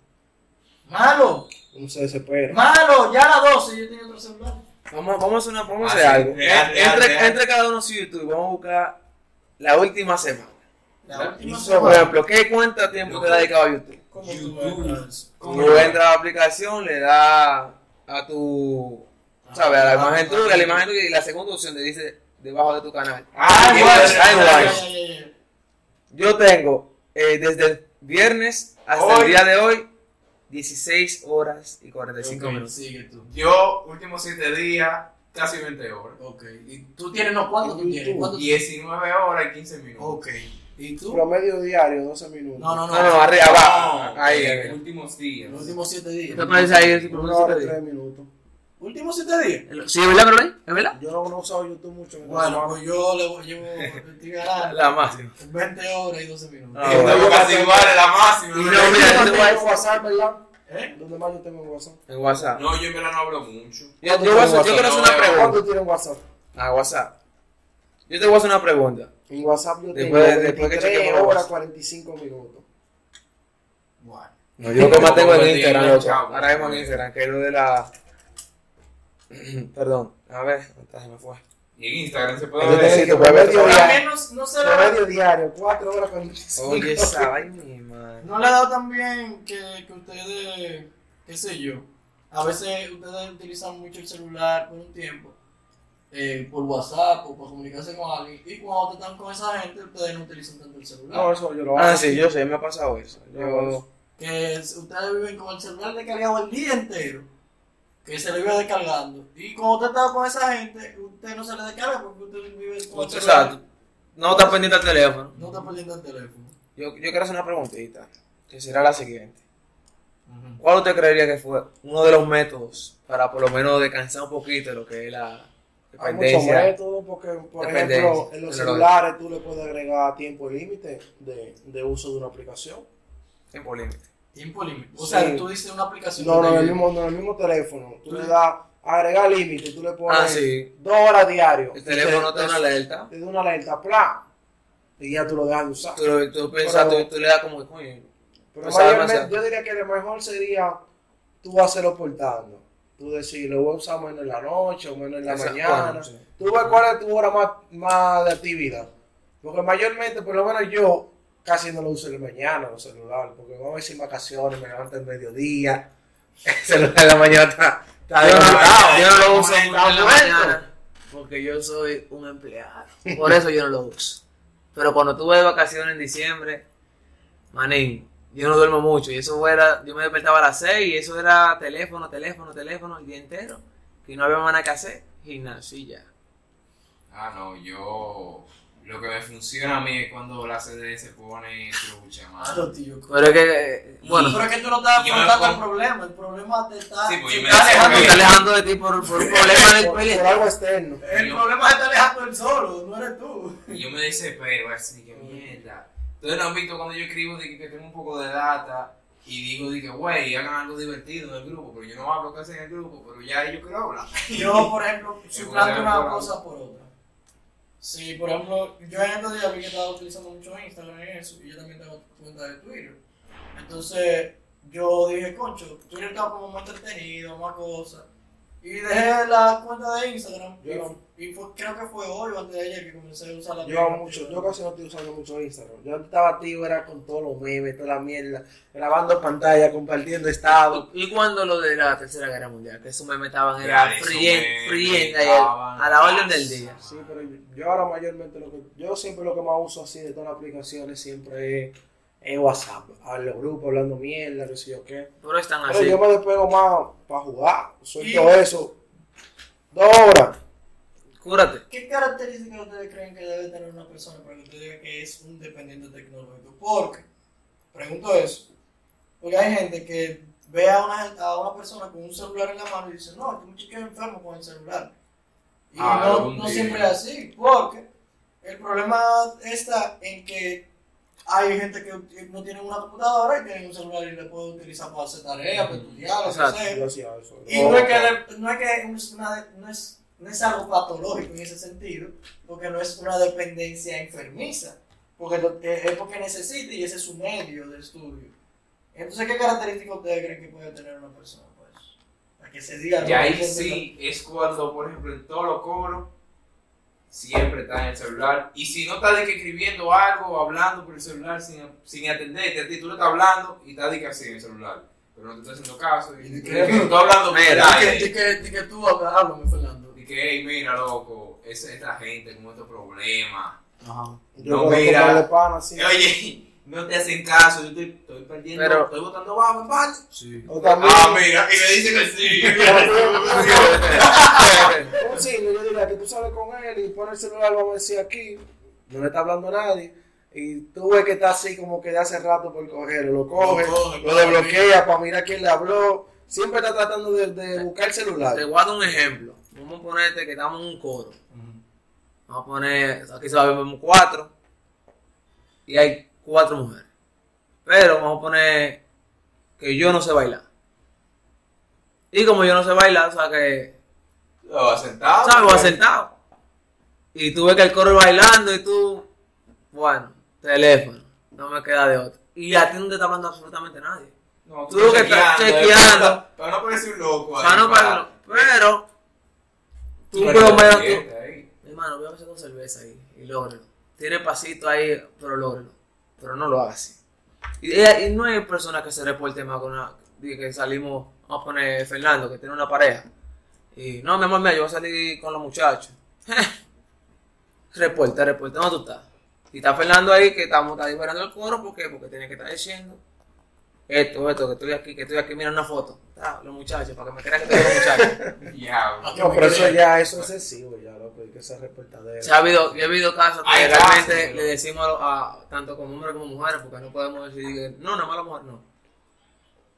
Malo, Uno se desespera. malo. Ya a las 12 yo tenía otro celular. vamos, vamos a hacer, una, vamos a Ah, hacer algo. real, real, entre, real. entre cada uno su YouTube, vamos a buscar la última semana. La La- última eso, Por semana. ejemplo, ¿qué cuánto tiempo te has dedicado a YouTube? ¿Cómo tú YouTube. Tú entras a la aplicación, le das a tu, ¿sabes? A la imagen tuya, a la imagen tuya y la segunda opción te dice debajo de tu canal. Ah. Yo tengo eh, desde el viernes hasta Hoy. el día de hoy 16 horas y 45 Ok, minutos. sigue tú. Yo, últimos 7 días, casi 20 horas. Ok. ¿Y tú tienes, no, cuánto tú ¿Y tienes? ¿Cuánto tú- 19 horas y 15 minutos. Ok. ¿Y tú? Promedio diario, 12 minutos. No, no, no. No, no, arriba, abajo. No, Ahí, en ahí. últimos días. Los últimos siete días. ¿Tú pones ahí el Una hora y tres minutos. ¿Últimos siete días? Sí, ¿es verdad, Carolina? ¿Es verdad? Yo no, no he usado YouTube mucho. Bueno, pues yo le voy- llevo, ganando La máxima. 20 horas y 12 minutos. Ah, bueno. casi igual la máxima. Y ¿no? mira, no tengo WhatsApp, ¿verdad? ¿Eh? ¿Dónde más yo tengo WhatsApp? En WhatsApp. No, yo en verdad no hablo mucho. Yo, yo, voy a hacer- yo quiero hacer una pregunta. ¿Cuánto tienes WhatsApp? Ah, WhatsApp. Yo te voy a hacer una pregunta. En WhatsApp yo tengo Después- después que 23 chequeemos horas WhatsApp. 45 minutos. Bueno. No, yo lo que más tengo en Instagram, loco. Ahora mismo en Instagram, que es lo de la. Perdón, a ver, se me fue. Y en Instagram se puede ver. que tú puedes ver diario- no, no se Promedio diario, 4 horas 45 Oye, esa vaina, mi madre. ¿No le ha dado también que, que ustedes, qué sé yo, a veces ustedes utilizan mucho el celular por un tiempo, eh, por WhatsApp o para comunicarse con alguien, y cuando están con esa gente, ustedes no utilizan tanto el celular? No, eso yo lo hago. Ah, sí, yo sé, me ha pasado eso. Yo. que es- ustedes viven con el celular descargado el día entero, que se le iba descargando, y cuando usted está con esa gente, usted no se le descarga porque usted vive con el celular, Exacto. No está pendiente al teléfono. no está perdiendo el teléfono. Yo, yo quiero hacer una preguntita, que será la siguiente. ¿Cuál usted creería que fue uno de los métodos para por lo menos descansar un poquito de lo que es la Hay muchos dependencia? métodos porque, por Dependencia. ejemplo, en los celulares tú le puedes agregar tiempo límite de, de uso de una aplicación. Tiempo límite. Tiempo límite. O Sí. sea, tú dices una aplicación. No, no, en el mismo, no, en el mismo teléfono. Tú le das agregar límite, tú le pones Ah, sí. dos horas diario. El teléfono te da una alerta. Te da una alerta, ¡plá! Y ya tú lo dejas de usar. Tú, tú piensas, Pero- tú, tú le das como que, coño, Pero mayormente, yo diría que lo mejor sería tú hacerlo portando. Tú decir, lo voy a usar menos en la noche o menos en la Esa- mañana. bueno, sí. Tú ves cuál es tu hora más, más de actividad. Porque mayormente, por lo menos yo, casi no lo uso en la mañana, los celulares. Porque vamos a decir vacaciones, me levanto al mediodía. El celular en la mañana está, está yo, no, desconectado. yo no lo uso en la mañana porque yo soy un empleado. Por eso yo no lo uso. Pero cuando tuve de vacaciones en diciembre, manín, yo no duermo mucho. Y eso era, yo me despertaba a las 6 y eso era teléfono, teléfono, teléfono el día entero. Que no había más nada que hacer. Gimnasio y ya. Ah, no, yo. Lo que me funciona a mí es cuando la CD se pone trucha, mano. Claro, tío. Pero es que, bueno, Y- Pero es que tú no estás afrontando el problema. El problema te está. Sí, pues, se yo me está decía alejando me que- está alejando de ti por, por un problema del Por, por algo externo. El problema se está alejando él solo, no eres tú. Y yo me desespero, así que mierda. Entonces, ¿no han visto cuando yo escribo de que, que tengo un poco de data y digo, de que, güey, hagan algo divertido en el grupo, pero yo no hablo casi en el grupo, pero ya ellos quiero hablar. Yo, por ejemplo, suplanto una cosa por otra. Si, por ejemplo, yo en estos días vi que estaba utilizando mucho Instagram y eso, y yo también tengo cuenta de Twitter. Entonces, yo dije, concho, Twitter está como más entretenido, más cosas. Y dejé la cuenta de Instagram. y Yo- y fue, creo que fue hoy o antes de ayer que comencé a usar la Yo, mucho, yo casi no estoy usando mucho Instagram. Yo antes estaba activo, era con todos los memes, toda la mierda, grabando pantalla, compartiendo estado. ¿Y cuando lo de la Tercera Guerra Mundial? Que eso me metaban Ya, era eso friend, me- friend me ahí, estaban- a la orden del día. Sí, pero yo ahora mayormente lo que, yo siempre lo que más uso así de todas las aplicaciones siempre es, es WhatsApp. A los grupos hablando mierda, no sé yo qué. Pero están Pero así. yo me despego más para jugar. Suelto Y- eso. Dos horas. Cúrate. ¿Qué características ustedes creen que debe tener una persona para que usted diga que es un dependiente tecnológico? Porque, pregunto eso, porque hay gente que ve a una, a una persona con un celular en la mano y dice, no, este muchacho es enfermo con el celular. Y Ah, no, no siempre es así, porque el problema está en que hay gente que no tiene una computadora y tiene un celular y le puede utilizar para hacer tareas, para estudiar, lo que sea. Y no es que, no es, que es, una- no, es, no es algo patológico en ese sentido, porque no es una dependencia enfermiza, porque lo- eh, es porque necesita y ese es su medio de estudio. Entonces, ¿qué características ustedes creen que puede tener una persona? Pues, para que se diga. Y ahí sí es cuando, por ejemplo, en todos los coros, siempre está en el celular. Y si no está de que escribiendo algo o hablando por el celular sin, sin atenderte a ti, tú le estás hablando y estás de que así en el celular. Pero no te está haciendo caso. Y, ¿Y y que tú hablando Mira, Di que, que, que tú hablas, háblame, Fernando. Y que, hey, mira, loco, esa esta gente con estos problemas. Ajá. Yo No, mira. panas, sí. Oye, no te hacen caso, yo estoy, estoy perdiendo, Pero- estoy botando bajo en parte. Sí. O también, Ah, mira, y me dice que sí. un signo, yo diría que tú sales con él y pones el celular, vamos a decir aquí, no le está hablando a nadie, y tú ves que está así como que de hace rato por cogerlo, lo coge, Lo coge, lo claro. desbloquea para mirar quién le habló, siempre está tratando de, de buscar el celular. Te voy a dar un ejemplo. Vamos a ponerte que estamos en un coro. Vamos a poner, aquí se va a ver cuatro. Y hay cuatro mujeres. Pero vamos a poner que yo no sé bailar. Y como yo no sé bailar, o sea que, Lo va sentado. ¿sabes? Voy sentado. Y tú ves que el coro bailando y tú, bueno, teléfono. No me queda de otro. Y a ti no te está hablando absolutamente nadie. No, Tú lo que estás chequeando. Para no parecer un loco. O sea, no, para- pero, pero tú Pero por lo menos, tú, ahí. Hermano, voy a hacer dos cervezas ahí y lógrelo. Tiene pasito ahí, pero lógrelo. Pero no lo así. Y, no hay persona que se reporte más con una. que salimos, vamos a poner Fernando, que tiene una pareja. Y no, mi amor, mira, yo voy a salir con los muchachos. reporta, reporta, ¿dónde tú estás? Y está Fernando ahí que estamos está liberando el coro, ¿por qué? Porque tiene que estar diciendo esto, esto, que estoy aquí, que estoy aquí, mira una foto. Ah, los muchachos, para que me crean que con los muchachos. Diablo. Ah, No, pero eso ya, eso es excesivo ya, loco, hay que ser reportadero. Se ha habido, yo he habido casos que realmente casos, le decimos a, a- tanto como hombres como mujeres, porque no podemos decir que no, no la mujer, no.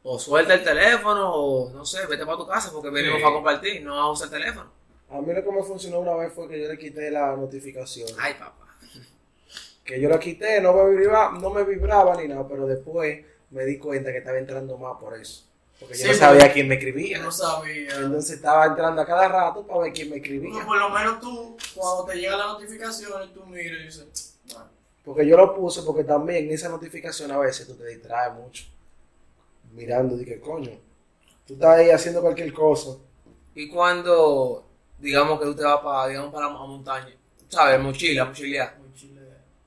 O suelta el teléfono, o no sé, vete para tu casa porque venimos Sí. para compartir, no vas a usar el teléfono. A mí lo que me funcionó una vez fue que yo le quité la notificación. Ay, papá. Que yo la quité, no me vibraba, no me vibraba ni nada, pero después me di cuenta que estaba entrando más por eso. Porque yo no sabía quién me escribía. Yo no sabía. Entonces estaba entrando a cada rato para ver quién me escribía. No, por lo menos tú, cuando te llega la notificación, tú miras y dices, bueno, Porque yo lo puse porque también esa notificación a veces tú te distraes mucho. Mirando, dije, coño, tú estás ahí haciendo cualquier cosa. Y cuando, digamos que tú te vas para, digamos, para la montaña, ¿sabes? Mochila, mochilear, muy chile.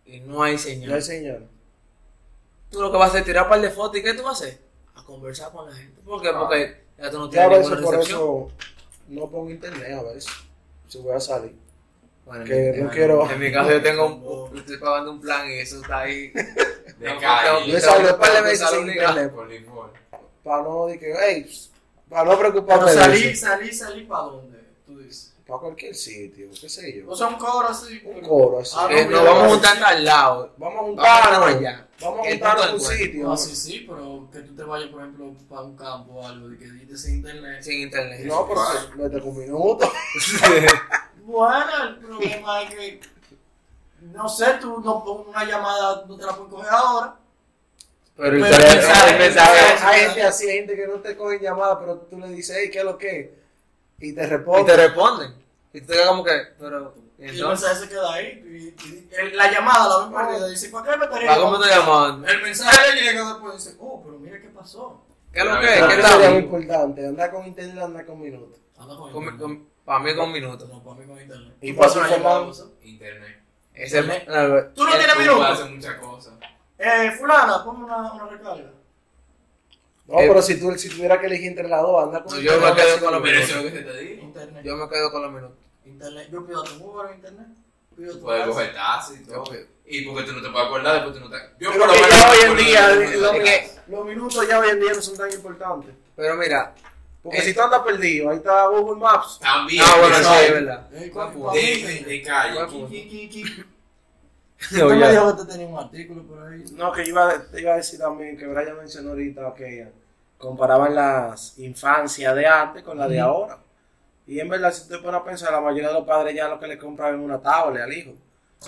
y no hay No señal. hay señal. Tú lo que vas a hacer es tirar un par de fotos, ¿y qué tú vas a hacer? Conversar con la gente. ¿Por qué? Ah. Porque ya tú no tienes veces ninguna por recepción. eso no pongo internet a veces. Si voy a salir. Bueno, Que en mi- no quiero- En mi caso yo tengo un, estoy pagando un plan y eso está ahí. De calle. Yo salgo un par de veces sin un internet. Por. Para no, de que, hey, para no preocuparme Pero eso. salir, salir para dónde. Para cualquier sitio, qué sé yo. O sea, un coro así. Un coro así. Ah, Eh, no, vamos a juntar al lado. Vamos a juntarnos. juntarnos allá. Vamos a juntarnos en un sitio. Ah, sí, sí, pero que tú te vayas, por ejemplo, para un campo o algo, de que dices sin internet. Sin internet. No, pero vete con un minuto. Bueno, el problema es que, no sé, tú no pones una llamada, no te la puedes coger ahora. Pero el Pero teléfono- mensaje, el mensaje- mensaje. Hay gente así, hay gente que no te coge llamada, pero tú le dices, hey, ¿qué es lo que? Y te Y responde. te responden. Y tú como que, pero. ¿y Y el mensaje se queda ahí. Y, y- el- la llamada la ven perdida. Dice, ¿para qué me estaría ¿Para cómo te llamando? El mensaje le llega después y dice, oh, pero mira qué pasó. ¿Qué es lo La que? verdad ¿Qué tal? muy importante. Andar con internet, andar con minutos. Anda con Con- internet. con- Para mí con minutos. No, para mí con internet. Y ti, una llamada. Internet. Ese es. ¿Tú no tienes Tú minutos? haces muchas cosas. Eh, fulana, ponme una, una recarga. No, Eh, pero si tú si tuviera que elegir entre las dos, andar con No, yo me quedo con los minutos. Yo me quedo con los minutos. internet. Yo pido tu Uber en internet. Pido tu Puedes coger taxi y todo. Y porque tú no te puedes acordar, después tú no te. Yo Pero por lo menos hoy en día, lo- que- los minutos ya hoy en día no son tan importantes. Pero mira. Porque Eh. si tú andas perdido, ahí está Google Maps. También. Ah, bueno, sí, es verdad. Eh, de, de calle. Yo Usted me dijo que te tenía un artículo por ahí. No, que yo iba, te iba a decir también que Brian mencionó ahorita que comparaban las infancias de antes con la de ahora. Y en verdad, si te pones a pensar, la mayoría de los padres ya lo que le compran es una tablet al hijo.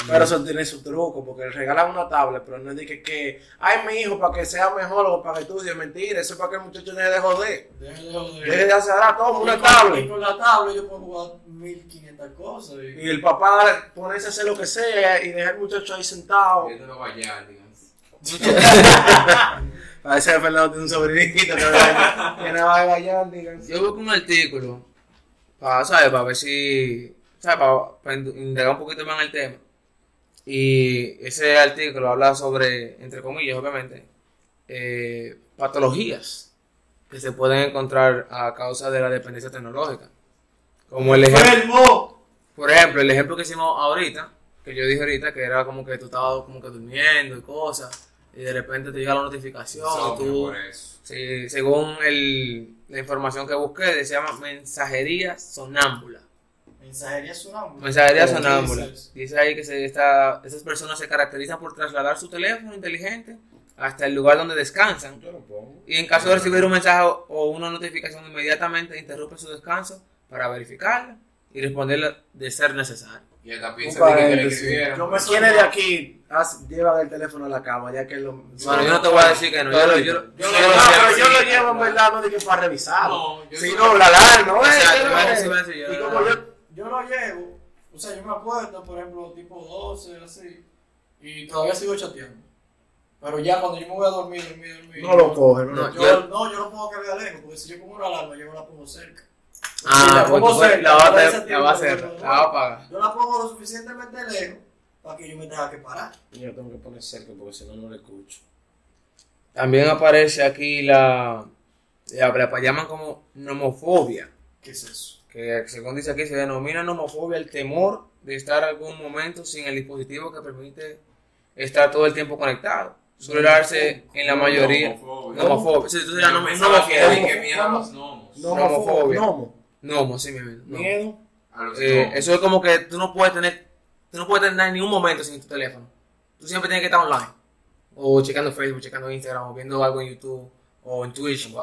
Pero eso tiene su truco, porque le regalan una tablet, pero no es de que, que ay, mi hijo, para que sea mejor o para que estudie, mentira, eso es para que el muchacho deje de joder. Deje de joder. Deje de hacer ah, toma Y una con- tablet. Y con la tablet yo puedo jugar 1500 cosas. Y... Y el papá ponerse a hacer lo que sea y dejar al muchacho ahí sentado. Yo no voy a que Fernando tiene un sobrinito que no va a bailar, digan. Yo busco un artículo para, ¿sabes? Para ver si, ¿sabes? Para, para indagar un poquito más en el tema. Y ese artículo habla sobre, entre comillas, obviamente, eh, patologías que se pueden encontrar a causa de la dependencia tecnológica. Como el ejemplo, por ejemplo, el ejemplo que hicimos ahorita, que yo dije ahorita, que era como que tú estabas como que durmiendo y cosas, y de repente te llega la notificación, tú, sí, según el, la información que busqué, se llama mensajería sonámbula. Mensajería sonámbula. Mensajería ¿Qué sonámbula. dices? Dice ahí que se está, esas personas se caracterizan por trasladar su teléfono inteligente hasta el lugar donde descansan. Yo lo pongo. Y en caso de recibir un mensaje o una notificación, inmediatamente interrumpe su descanso para verificarla y responderla de ser necesario. Y piensa de que le escribieron. Yo me ¿Quiénes de aquí has- llevan el teléfono a la cama? Ya que lo. Bueno, yo no te voy a decir que no. Yo, lo- yo, yo, Yo, yo no, lo pero sé. yo lo llevo en verdad, no dije para revisarlo. No, yo Si soy- no, la alarma, ¿ves? Exacto, Yo no Y como yo. Yo lo llevo, o sea, yo me acuerdo, por ejemplo, tipo 12, así, y todavía sigo chateando. Pero ya cuando yo me voy a dormir, dormir, dormir. No lo coge, no, No, lo Yo, no, yo no puedo cargar lejos, porque si yo pongo una alarma, yo me la pongo cerca. Ah, la pues pongo cerca, la vas a yo hacer- la vas a hacer, yo- la a. Yo la pongo lo suficientemente lejos para que yo me tenga que parar. Yo tengo que poner cerca porque si no, no lo escucho. También aparece aquí la, la, la llaman como nomofobia, ¿Qué es eso? Que según dice aquí se denomina nomofobia el temor de estar algún momento sin el dispositivo que permite estar todo el tiempo conectado. Suele darse en la mayoría. Homofobia. Nomofobia. Que era de nomofobia. Nomo. Sí, mi amigo, no. Miedo. Eh, eso es como que tú no puedes tener, tú no puedes tener ni un momento sin tu teléfono. Tú siempre tienes que estar online. O checando Facebook, checando Instagram, o viendo algo en YouTube, o en Twitch.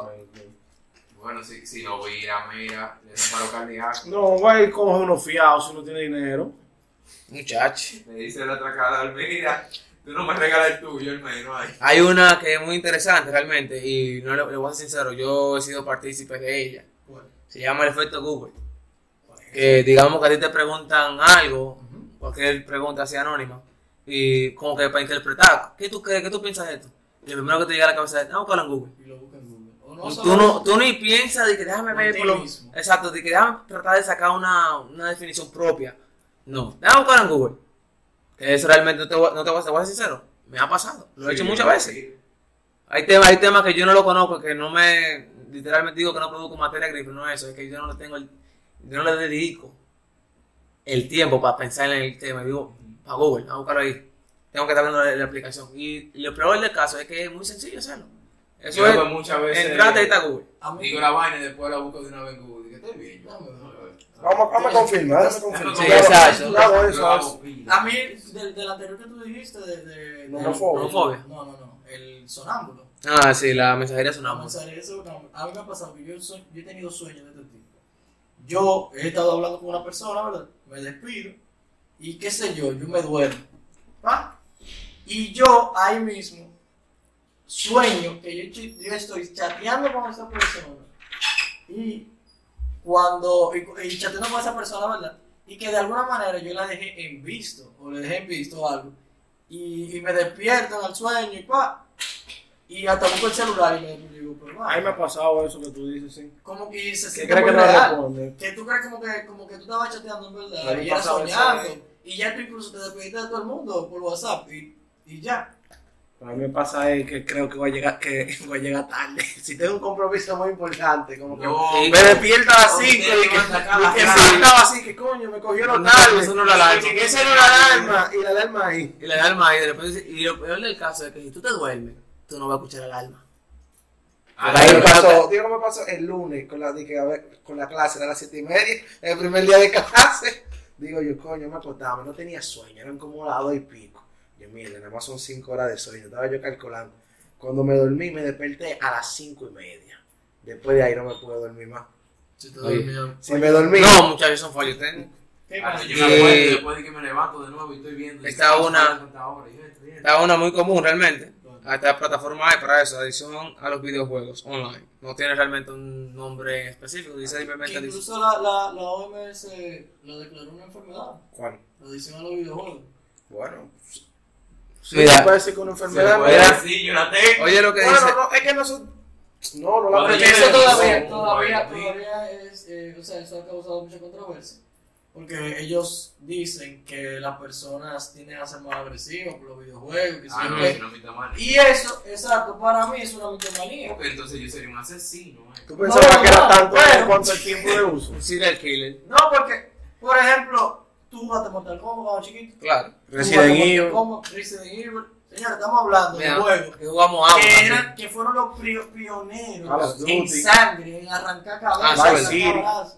Bueno, si, si lo mira, mira, le da un paro cardíaco. No, ir coge uno fiado si no tiene dinero. Muchacho. Me dice el atracador, mira, tú no me regalas el tuyo, el menos ahí. Hay una que es muy interesante realmente, y no le, le voy a ser sincero, yo he sido partícipe de ella. Bueno, Se llama el efecto Google. Que digamos que a ti te preguntan algo, cualquier pregunta así anónima, y como que para interpretar, ¿qué tú crees? ¿Qué tú piensas de esto? Y lo primero que te llega a la cabeza es, vamos a buscarlo en Google. y lo busca en Google. O no tú, no, tú ni piensas de que déjame ver por lo mismo. Exacto, de que déjame tratar de sacar una, una definición propia. No, déjame buscar en Google. Que eso realmente no te, voy- no te voy te voy a ser sincero. Me ha pasado. Lo he hecho muchas veces. Hay temas, hay temas que yo no lo conozco, que no me. Literalmente digo que no produzco materia gris, pero no es eso. Es que yo no le tengo el. Yo no le dedico el tiempo para pensar en el tema. Digo, a Google, a buscarlo ahí. Tengo que estar viendo la, la aplicación. Y lo peor del caso es que es muy sencillo hacerlo. Eso Yo es. muchas veces Entrate y está Google. Digo la vaina y después la busco de una vez en Google. Digo, estoy bien. yo-. Vamos, vamos a confirmar, confirmar. Sí, exacto. eso. a mí del, del anterior que tú dijiste, de. de. No, no, no. El sonámbulo. Ah, sí, la mensajería La sonamos. mensajería sonámbula. A mí me ha pasado que yo, soy- yo he tenido sueños de este tipo. Yo he estado hablando con una persona, ¿verdad? Me despido. Y qué sé yo, yo me duermo. ¿va? Y yo ahí mismo sueño que yo, estoy chateando con esa persona. Y cuando. Y, y chateando con esa persona, ¿verdad? Y que de alguna manera yo la dejé en visto. O le dejé en visto algo. Y, y me despierto en el sueño y pa. Y hasta busco el celular y me digo, pero A mí me ha pasado eso que tú dices, sí. Como que se ¿Qué siente crees muy que real. Que tú crees como que, como que tú estabas chateando en verdad y eso, soñando. eh. Y ya tú incluso te despediste de todo el mundo por WhatsApp y, y ya. A mí me pasa es que creo que voy a llegar, que voy a llegar tarde. Si tengo un compromiso muy importante, como que Yo- me despierto a las 5 y que, estaba así, que coño, me cogieron No, tarde. eso no es la alarma. Esa era la alarma, y la alarma ahí. Y la alarma ahí, y lo peor del caso es que si tú te duermes, tú no vas a escuchar la alarma. Ah, Ahí me pasó, digo, me pasó el lunes con la, que, a ver, con la clase, era a las 7 y media, el primer día de clase. Digo yo, coño, me acostaba, no tenía sueño, eran como las 2 y pico. Yo, mierda, nada más son 5 horas de sueño, estaba yo calculando. Cuando me dormí, me desperté a las 5 y media. Después de ahí no me pude dormir más. Si te. Si me dormí, No, muchachos, son fallos técnicos. ¿Qué Ah, yo me acuerdo Y- después de que me levanto de nuevo y estoy viendo. Está y- una-. Está una muy común realmente. Esta plataforma hay para eso, adición a los videojuegos online. No tiene realmente un nombre específico, dice simplemente adición. incluso la, la, la OMS lo declaró una enfermedad. ¿cuál? La adicción a los videojuegos. Bueno, sí, Mira. se puede decir que una enfermedad. puede Mira. decir, yo la tengo. Oye lo que Bueno, dice. no, es que no son. No, no la Porque eso todavía, no, todavía, todavía es, eh, o sea, eso ha causado mucha controversia. Porque ellos dicen que las personas tienden a ser más agresivas por los videojuegos. que Ah, no, no me está mal. Y eso, exacto, para mí es una mitomanía. Porque entonces yo sería un asesino. eh. Tú pensabas No, que era no, tanto pero- cuanto al tiempo de uso. Un serial killer. No, porque, por ejemplo, tú jugaste Mortal Kombat cuando chiquito. Claro. Resident Evil. Resident Evil. Señores, estamos hablando de juegos que jugamos agua. que, eran, que fueron los pioneros en sangre, en arrancar Ah, cabezas. Abrazos.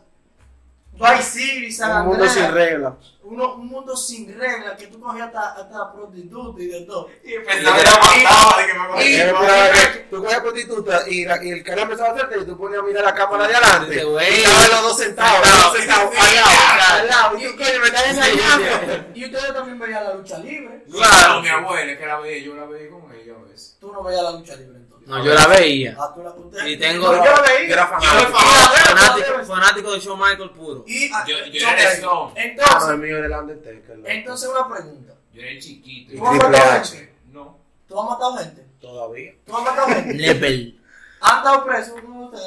Vice City, San Un mundo sin reglas. un mundo sin reglas que tú cogías hasta, hasta prostituta y de todo. Y pensaba que la mataba de que me Y- cogía. Tú cogías prostituta y, la- y el canal empezaba a hacerte y tú ponías a mirar la cámara de adelante. Y estaban los dos sentados, los dos sentados Sí, al lado, sí, al lado. Y tú, coño, me estás engañando. Y ustedes también veían la lucha libre. Claro, mi abuela, es que la veía, yo la veía con ella a veces. Tú no veías la lucha libre. No, yo la veía. Ah, tú la usted- Y tengo- Yo la veía. Yo era Yo fanático. era Fanático, fanático de Shawn Michael puro. Y, ah, Yo, yo yo- era Stone. Ah, no, entonces, el mío era el Undertaker. entonces una pregunta. Yo era chiquito. ¿Tú has Triple matado H. gente? No. ¿Tú has matado gente? Todavía. ¿Tú has matado gente? Level. ¿Han estado presos uno de ustedes?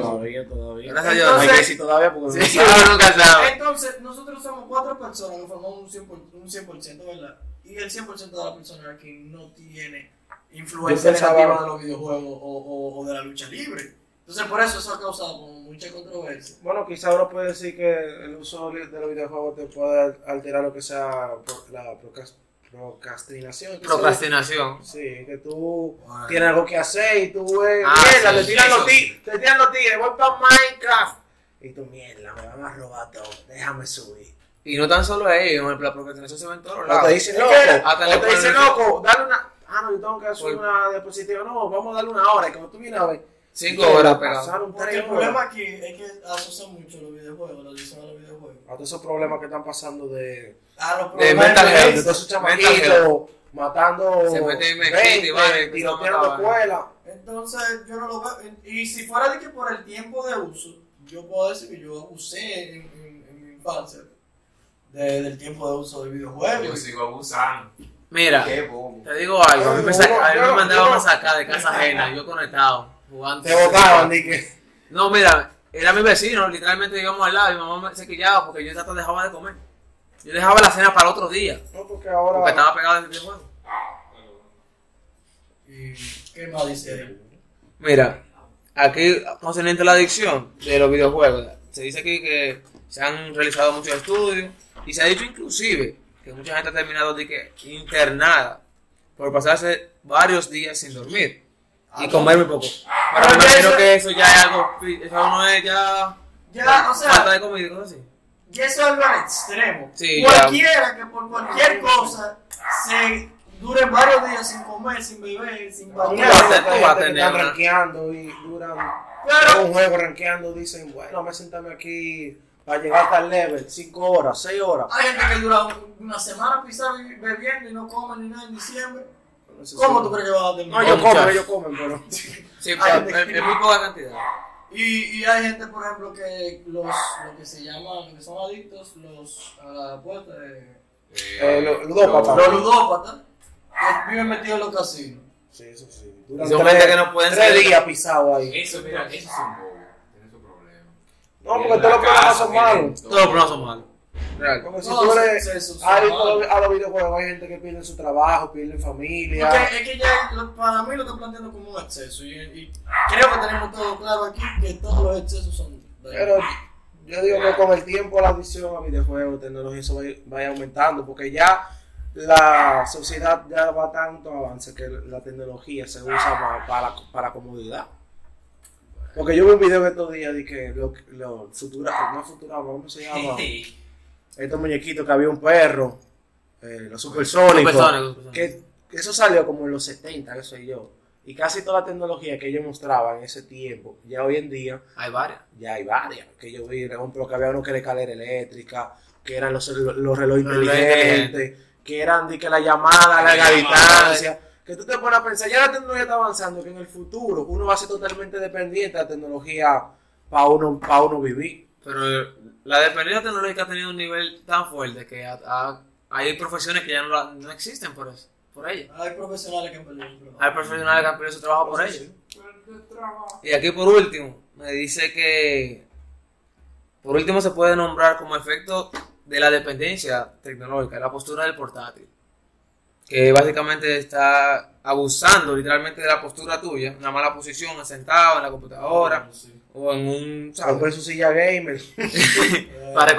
Todavía, todavía. Gracias a Dios. No hay Entonces- que decir todavía porque Sí, no nunca sabe. Entonces, nosotros somos cuatro personas que formamos un 100%, un 100% ¿verdad? Y el 100% de las personas aquí no tiene influencia pensaba- negativa de los videojuegos o, o- o de la lucha libre. Entonces, por eso eso ha causado como mucha controversia. Bueno, quizá uno puede decir que el uso de los videojuegos te puede alterar lo que sea por- la procras- procrastinación. Procrastinación. Sí, que tú tienes algo que hacer y tú ves, Ah, mierda, sí, te tiran los tigres, te tiran los tigres, voy para Minecraft. Y tú, mierda, me van a robar todo, déjame subir. Y no tan solo ahí, la procrastinación se ve en todos O lados. te dicen, loco, que- hasta le o te dicen, loco, dale una, ah, no, yo tengo que hacer una diapositiva, no, vamos a darle una hora, y cuando tú vienes a ver, Cinco horas Porque tres el problema aquí es que asocian mucho los videojuegos, a los videojuegos. A todos esos problemas que están pasando de, A los De problemas mental de de health. violencia. todos esos Mental chamaquitos matando Se meten en 20, mezquita y van y tiroteando empiezan a matar. escuelas. Entonces, yo no lo veo. Y si fuera de que por el tiempo de uso, yo puedo decir que yo abusé en, en- en mi infancia de- del tiempo de uso de Yo videojuegos. sigo abusando. Mira, te digo algo, a mí me, saca- a mí me yo- mandaban a sacar de casa ajena, yo conectado, jugando. Te botaban, que. No, mira, era mi vecino, literalmente íbamos al lado y mi mamá me se quillaba porque yo hasta dejaba de comer. Yo dejaba la cena para el otro día, No, porque porque ahora. estaba pegado al videojuego. ¿Y qué más dice ahí? Mira, aquí concerniente a la adicción de los videojuegos, se dice aquí que se han realizado muchos estudios y se ha dicho inclusive que mucha gente ha terminado de que internada por pasarse varios días sin dormir y comer muy poco. Pero me imagino que eso ya es algo, eso no es ya Ya, o falta sea, de comida y cosas así. y eso es algo al extremo. Sí, ya. Cualquiera que por cualquier cosa se dure varios días sin comer, sin beber, sin bañar. tener tú vas a tener rankeando y duran Pero, un juego rankeando. Dicen, bueno, a sentarme aquí para llegar hasta el level. 5 horas, 6 horas. hay gente que dura una semana pisando y bebiendo y no come ni nada en diciembre. ¿Cómo tú crees que va a terminar? No, ellos comen, ellos comen, pero. Sí, pero es, muy poca cantidad. Y, y hay gente, por ejemplo, que los lo que se llaman, que son adictos los, a la apuesta, eh, Eh, lo- ludópata. los ludópatas, que viven metidos en los casinos. Sí, eso sí. Duran Son tres, gente que no pueden tres ser- días pisados ahí. Eso, mira, eso es un bobo. Tiene su problema. No, porque todos los programas son malos. Todos los programas son malos. Real. Porque si No, tú eres se- se- se- adicto a los- videojuegos, hay gente que pierde su trabajo, pierde familia. Porque es que ya lo- para mí lo están planteando como un exceso. Y, y creo que tenemos todo claro aquí que todos los excesos son Pero yo digo que con el tiempo la adicción a videojuegos, tecnología, eso va, a ir- va a ir aumentando, porque ya la sociedad ya va tanto avance que la tecnología se usa para, para, para comodidad. Porque yo vi un video en estos días de que lo, lo futura, no futura, ¿cómo se llama? Estos muñequitos que había un perro, eh, los supersónicos, que que eso salió como en los 70, qué sé yo. Y casi toda la tecnología que ellos mostraban en ese tiempo, ya hoy en día, Hay varias. ya hay varias. Que yo vi, por ejemplo, que había uno que era escalera eléctrica, que eran los, los relojes inteligentes, que eran de que la llamada La llamada. distancia. Que tú te pones a pensar, ya la tecnología está avanzando, que en el futuro uno va a ser totalmente dependiente de la tecnología para uno, para uno vivir. Pero la dependencia tecnológica ha tenido un nivel tan fuerte que ha- ha- hay profesiones que ya no, la- no existen por eso, por ella. Hay profesionales que han perdido su trabajo. Hay profesionales que han perdido su trabajo por sí. Y aquí por último, me dice que por último se puede nombrar como efecto de la dependencia tecnológica, la postura del portátil. Que básicamente está abusando literalmente de la postura tuya, una mala posición, sentado en la computadora o en un ¿sabes? Su silla gamer. para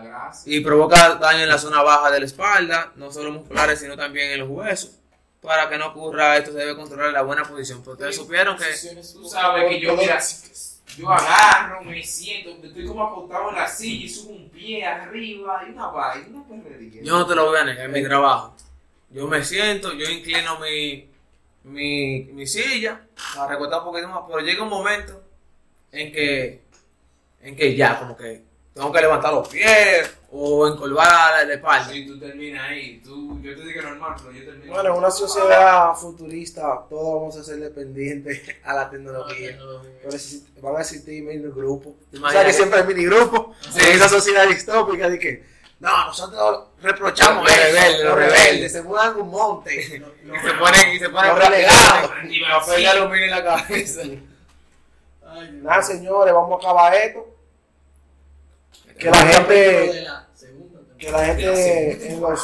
gracia. y provoca daño en la zona baja de la espalda, no solo musculares, sino también en los huesos. Para que no ocurra esto, se debe controlar la buena posición. Pero ustedes supieron que Tú sabes que yo, mira, yo agarro, me siento, estoy como acostado en la silla y subo un pie arriba y una vaina, una perrería. yo no te lo voy a negar, en mi trabajo. Yo me siento, yo inclino mi, mi, mi silla para recortar un poquito más, pero llega un momento en que, en que ya, como que tengo que levantar los pies o encorvar la espalda. Si tú terminas ahí, tú, yo te digo normal, pero yo termino. Bueno, en una sociedad futurista, todos vamos a ser dependientes a la tecnología. Pero van a existir mini grupos. ¿Te O sea que siempre hay mini grupos en esa sociedad distópica de que no, nosotros reprochamos Los rebeldes, los rebeldes, se mudan un monte. Y se ponen, y se ponen Los relegados. Y me a pegar aluminio en la cabeza. Nada, señores, vamos a acabar esto. Que la gente, la que la gente en, los,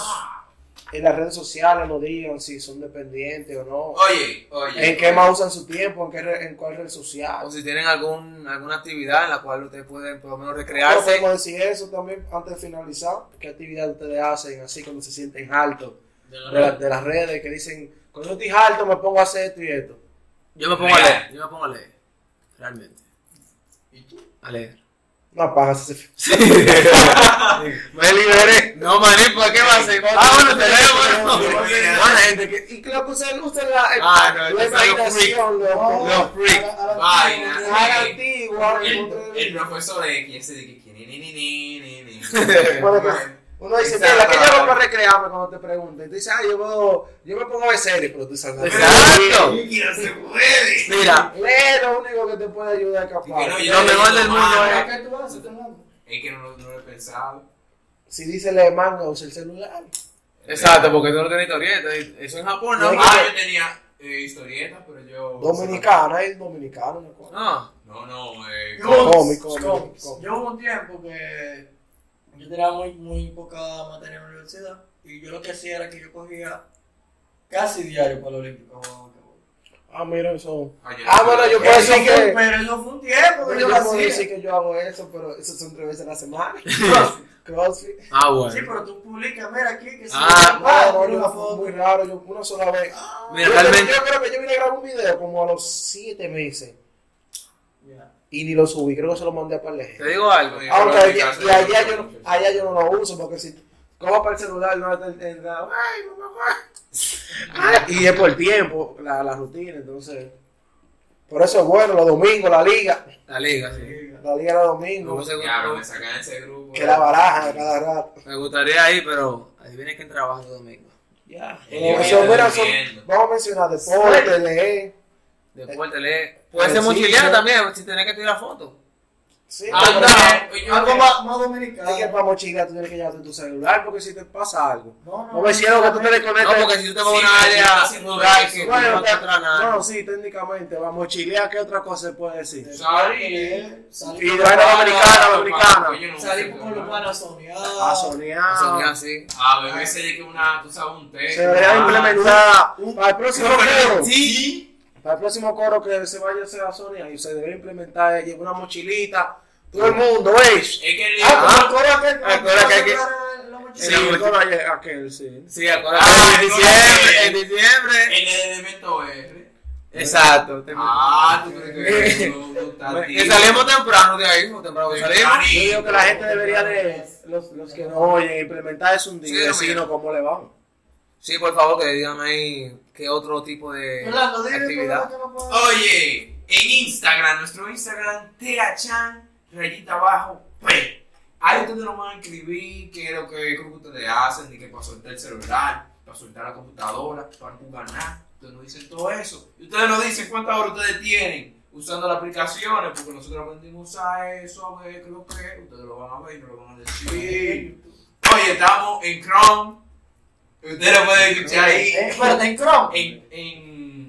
en las redes sociales nos digan si son dependientes o no. Oye, oye. En qué más usan su tiempo, en, qué re- en cuál red social. O si tienen algún, alguna actividad en la cual ustedes pueden por lo menos recrearse. podemos decir eso también antes de finalizar. ¿Qué actividad ustedes hacen así cuando se sienten altos De la de, la- red. de las redes que dicen, cuando yo estoy alto me pongo a hacer esto y esto? Yo me pongo a leer, yo me pongo a leer. Realmente. ¿Y tú? A leer. No apagas ese Me liberé. No, maní, ¿por qué va a ser? Ah, bueno, teléfono. Buena gente que, y que lo que ustedes usan la, Ah, no, la imaginación, los, freaks. a la- a la- Vaina. a la- a la Sí. antigua. El, te- profesor X ese de que. ni, ni, ni, ni, ni, ni. Bueno, pues, Uno dice, mira, ¿qué yo para recrearme cuando te preguntan? Y tú dices, ah, yo, yo me pongo a ver series, pero tú sabes. Exacto. No se puede. Mira, Lee lo único que te puede ayudar a escapar. no, Lo le mejor del mundo "Mano, ¿Qué tú haces? Es que no, lo- no lo he pensado. Si dice lee manga, usa el celular. exacto, porque tú no tienes historieta. y Eso en Japón, ¿no? No, Ah, yo tenía eh, historietas, pero yo. Dominicana, es dominicano. ¿no? No. No, no, eh. Cómics. cómico. Yo hubo un tiempo que yo tenía muy, muy poca materia en la universidad y yo lo que hacía era que yo cogía casi diario para el Olímpico. Ah, mira, eso. Ah, Ah, bueno, yo puedo decir que. pero eso fue un tiempo que Pero yo yo lo puedo hacía. decir que yo hago eso, pero eso son tres veces a la semana. Crossfit. Ah, Sí, bueno. pero tú publicas, mira aquí que Ah, ah, No, no, foto. muy raro, yo una sola vez. Mira, yo, realmente. yo creo que yo vine a grabar un video como a los siete meses. Y ni lo subí, creo que se lo mandé a par de gente. Te digo algo. Aunque en allá, y yo no no- mucho. allá yo no lo uso porque si cojo para el celular no está en- en la- ay, mamá, ay. y es por tiempo la, la rutina, entonces por eso es bueno los domingos, la liga, La liga, sí. la liga los domingos, gusta- Claro, me sacan de ese grupo. que la baraja cada rato. Me gustaría ir, pero adivinen quién trabaja el domingo. Ya. Eh, mira, son- vamos a mencionar deporte, leer. Después te lee. Puede ser mochilear también, sin tener que tirar fotos. Sí, Ah, es Algo más, más que dominicano. para mochilar tú tienes que llevarte tu celular porque si te pasa algo. No, no, No me hicieron que tú te No, porque si tú te vas a Sí, una área rural que no a encontrar nada. no, sí, técnicamente, va a mochilear, ¿qué otra cosa se puede decir? Salir. Salir Y vaina dominicana, dominicana. Salir con los panas a soñar. A soñar. Soñar así. A beber se de que una, tú sabes, un té. Se debería implementar para el próximo coro. Sí. Para el próximo coro que se vaya a hacer a Sonia y se debería implementar eh, llevar una mochilita. Todo el mundo, ¿veis? Es que el Ah, Ah, ¿te acuerdas que- hay que-? Sí, el coro ayer, aquel, sí. Sí, acuérdate. Ah, en diciembre, eh. en diciembre. el elemento R. Exacto. Ah, tú crees que está Que salimos temprano de ahí, temprano salimos. Yo digo que la gente debería de, los, los que no oyen, implementar eso un día y no, decirnos mira. cómo le vamos. Sí, por favor, que digan ahí qué otro tipo de actividad. no Oye, en Instagram, nuestro Instagram, Teachan, rayita abajo, P. Ahí ustedes nos van a escribir qué es lo que, qué que ustedes hacen, ni que para soltar el celular, para soltar la computadora, para jugar nada. Ustedes nos dicen todo eso. Y ustedes nos dicen cuántas horas ustedes tienen usando las aplicaciones, porque nosotros aprendimos a usar eso, a ver qué es lo que es. Ustedes lo van a ver y nos lo van a decir. Oye, estamos en Chrome. Ustedes lo pueden escuchar ahí. Eh, Espérate, en Chrome. En,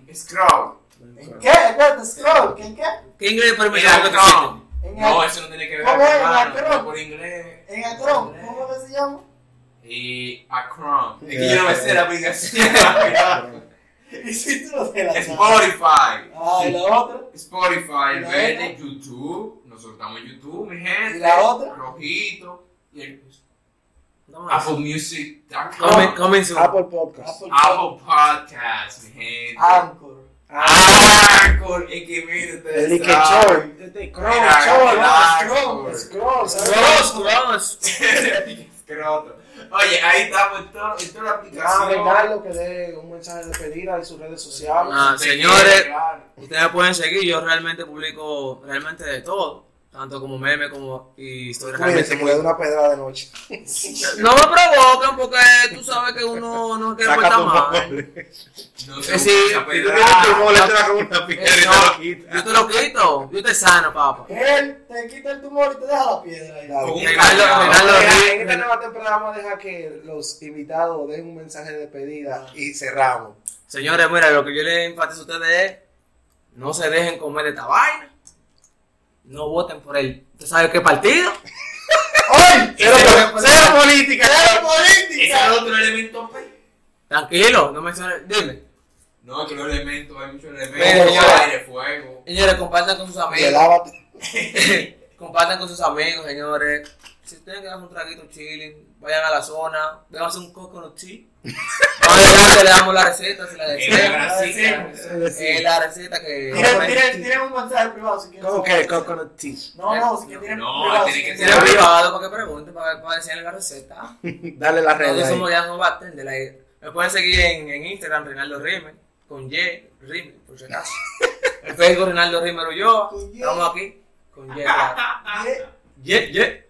en Scroll. ¿En qué? Espérate, scroll. ¿En qué? ¿Qué inglés permite que te Chrome. En No, el, eso no tiene que ver ¿Cómo con ¿En Chrome? por inglés. en el Chrome. ¿Cómo que se llama? Y a Chrome. Es que yo no me sé la aplicación. Y si tú no te la sabes. Spotify. Ah, ¿y la otra? Spotify, ¿Y el la verde, otra? YouTube. Nosotros estamos en YouTube, mi gente. ¿Y la otra? Rojito. Y Estamos así. Apple Music. Coming, coming soon. Apple Podcast. Apple, Apple Podcast, mi gente. Anchor. Anchor. Es que mire, ustedes El que. Chol. Este. Scroll, ¿sabes? Cross, cross. Escroto. Oye, ahí estamos en, toda la Ah, aplicación. Bernardo, que dé un mensaje de despedida en sus redes sociales. Ah, señores. Ustedes me pueden seguir, yo realmente publico realmente de todo, tanto como meme como y historias realmente muy... una pedrada de noche. No me provoquen porque tú sabes que uno no quiere portar mal. No usa Si tú tienes la con una piedra y te no, lo quita. yo te lo quito, yo te sano, papá. Él te quita el tumor y te deja la piedra Mira, Ri- en esta nueva temporada vamos a dejar que los invitados den un mensaje de despedida y cerramos. Señores, mira, lo que yo les enfatizo a ustedes es, no se dejen comer de esta vaina, no voten por él. ¿Usted sabe qué partido? ¡Ay! Cero, Cero- cero política. ¡Cero Ese política! es otro elemento, pe. Tranquilo, no menciones, dime. No, que los elementos, hay muchos elementos. señores. aire, fuego. Señores, compartan con sus amigos. Compartan con sus amigos, señores. Si tienen que dar un traguito chilling, vayan a la zona, vean hacer un coconut tea. Más adelante le damos la receta si la la desean. Eh, la receta que. Tienen, un mensaje privado si quieren. ¿Cómo que coconut tea? No, no, si quieren tienen No, privado. tiene que Tiene privado para que pregunten, para, para decirle la receta. Dale la red Nosotros somos ya no bartender. la- Me pueden seguir en, en Instagram, Reinaldo Rimer, con Y, Rimer, por si acaso. En Facebook, Reinaldo Rimer Ulloa. Con Y. Estamos aquí, con Y. Y, Y.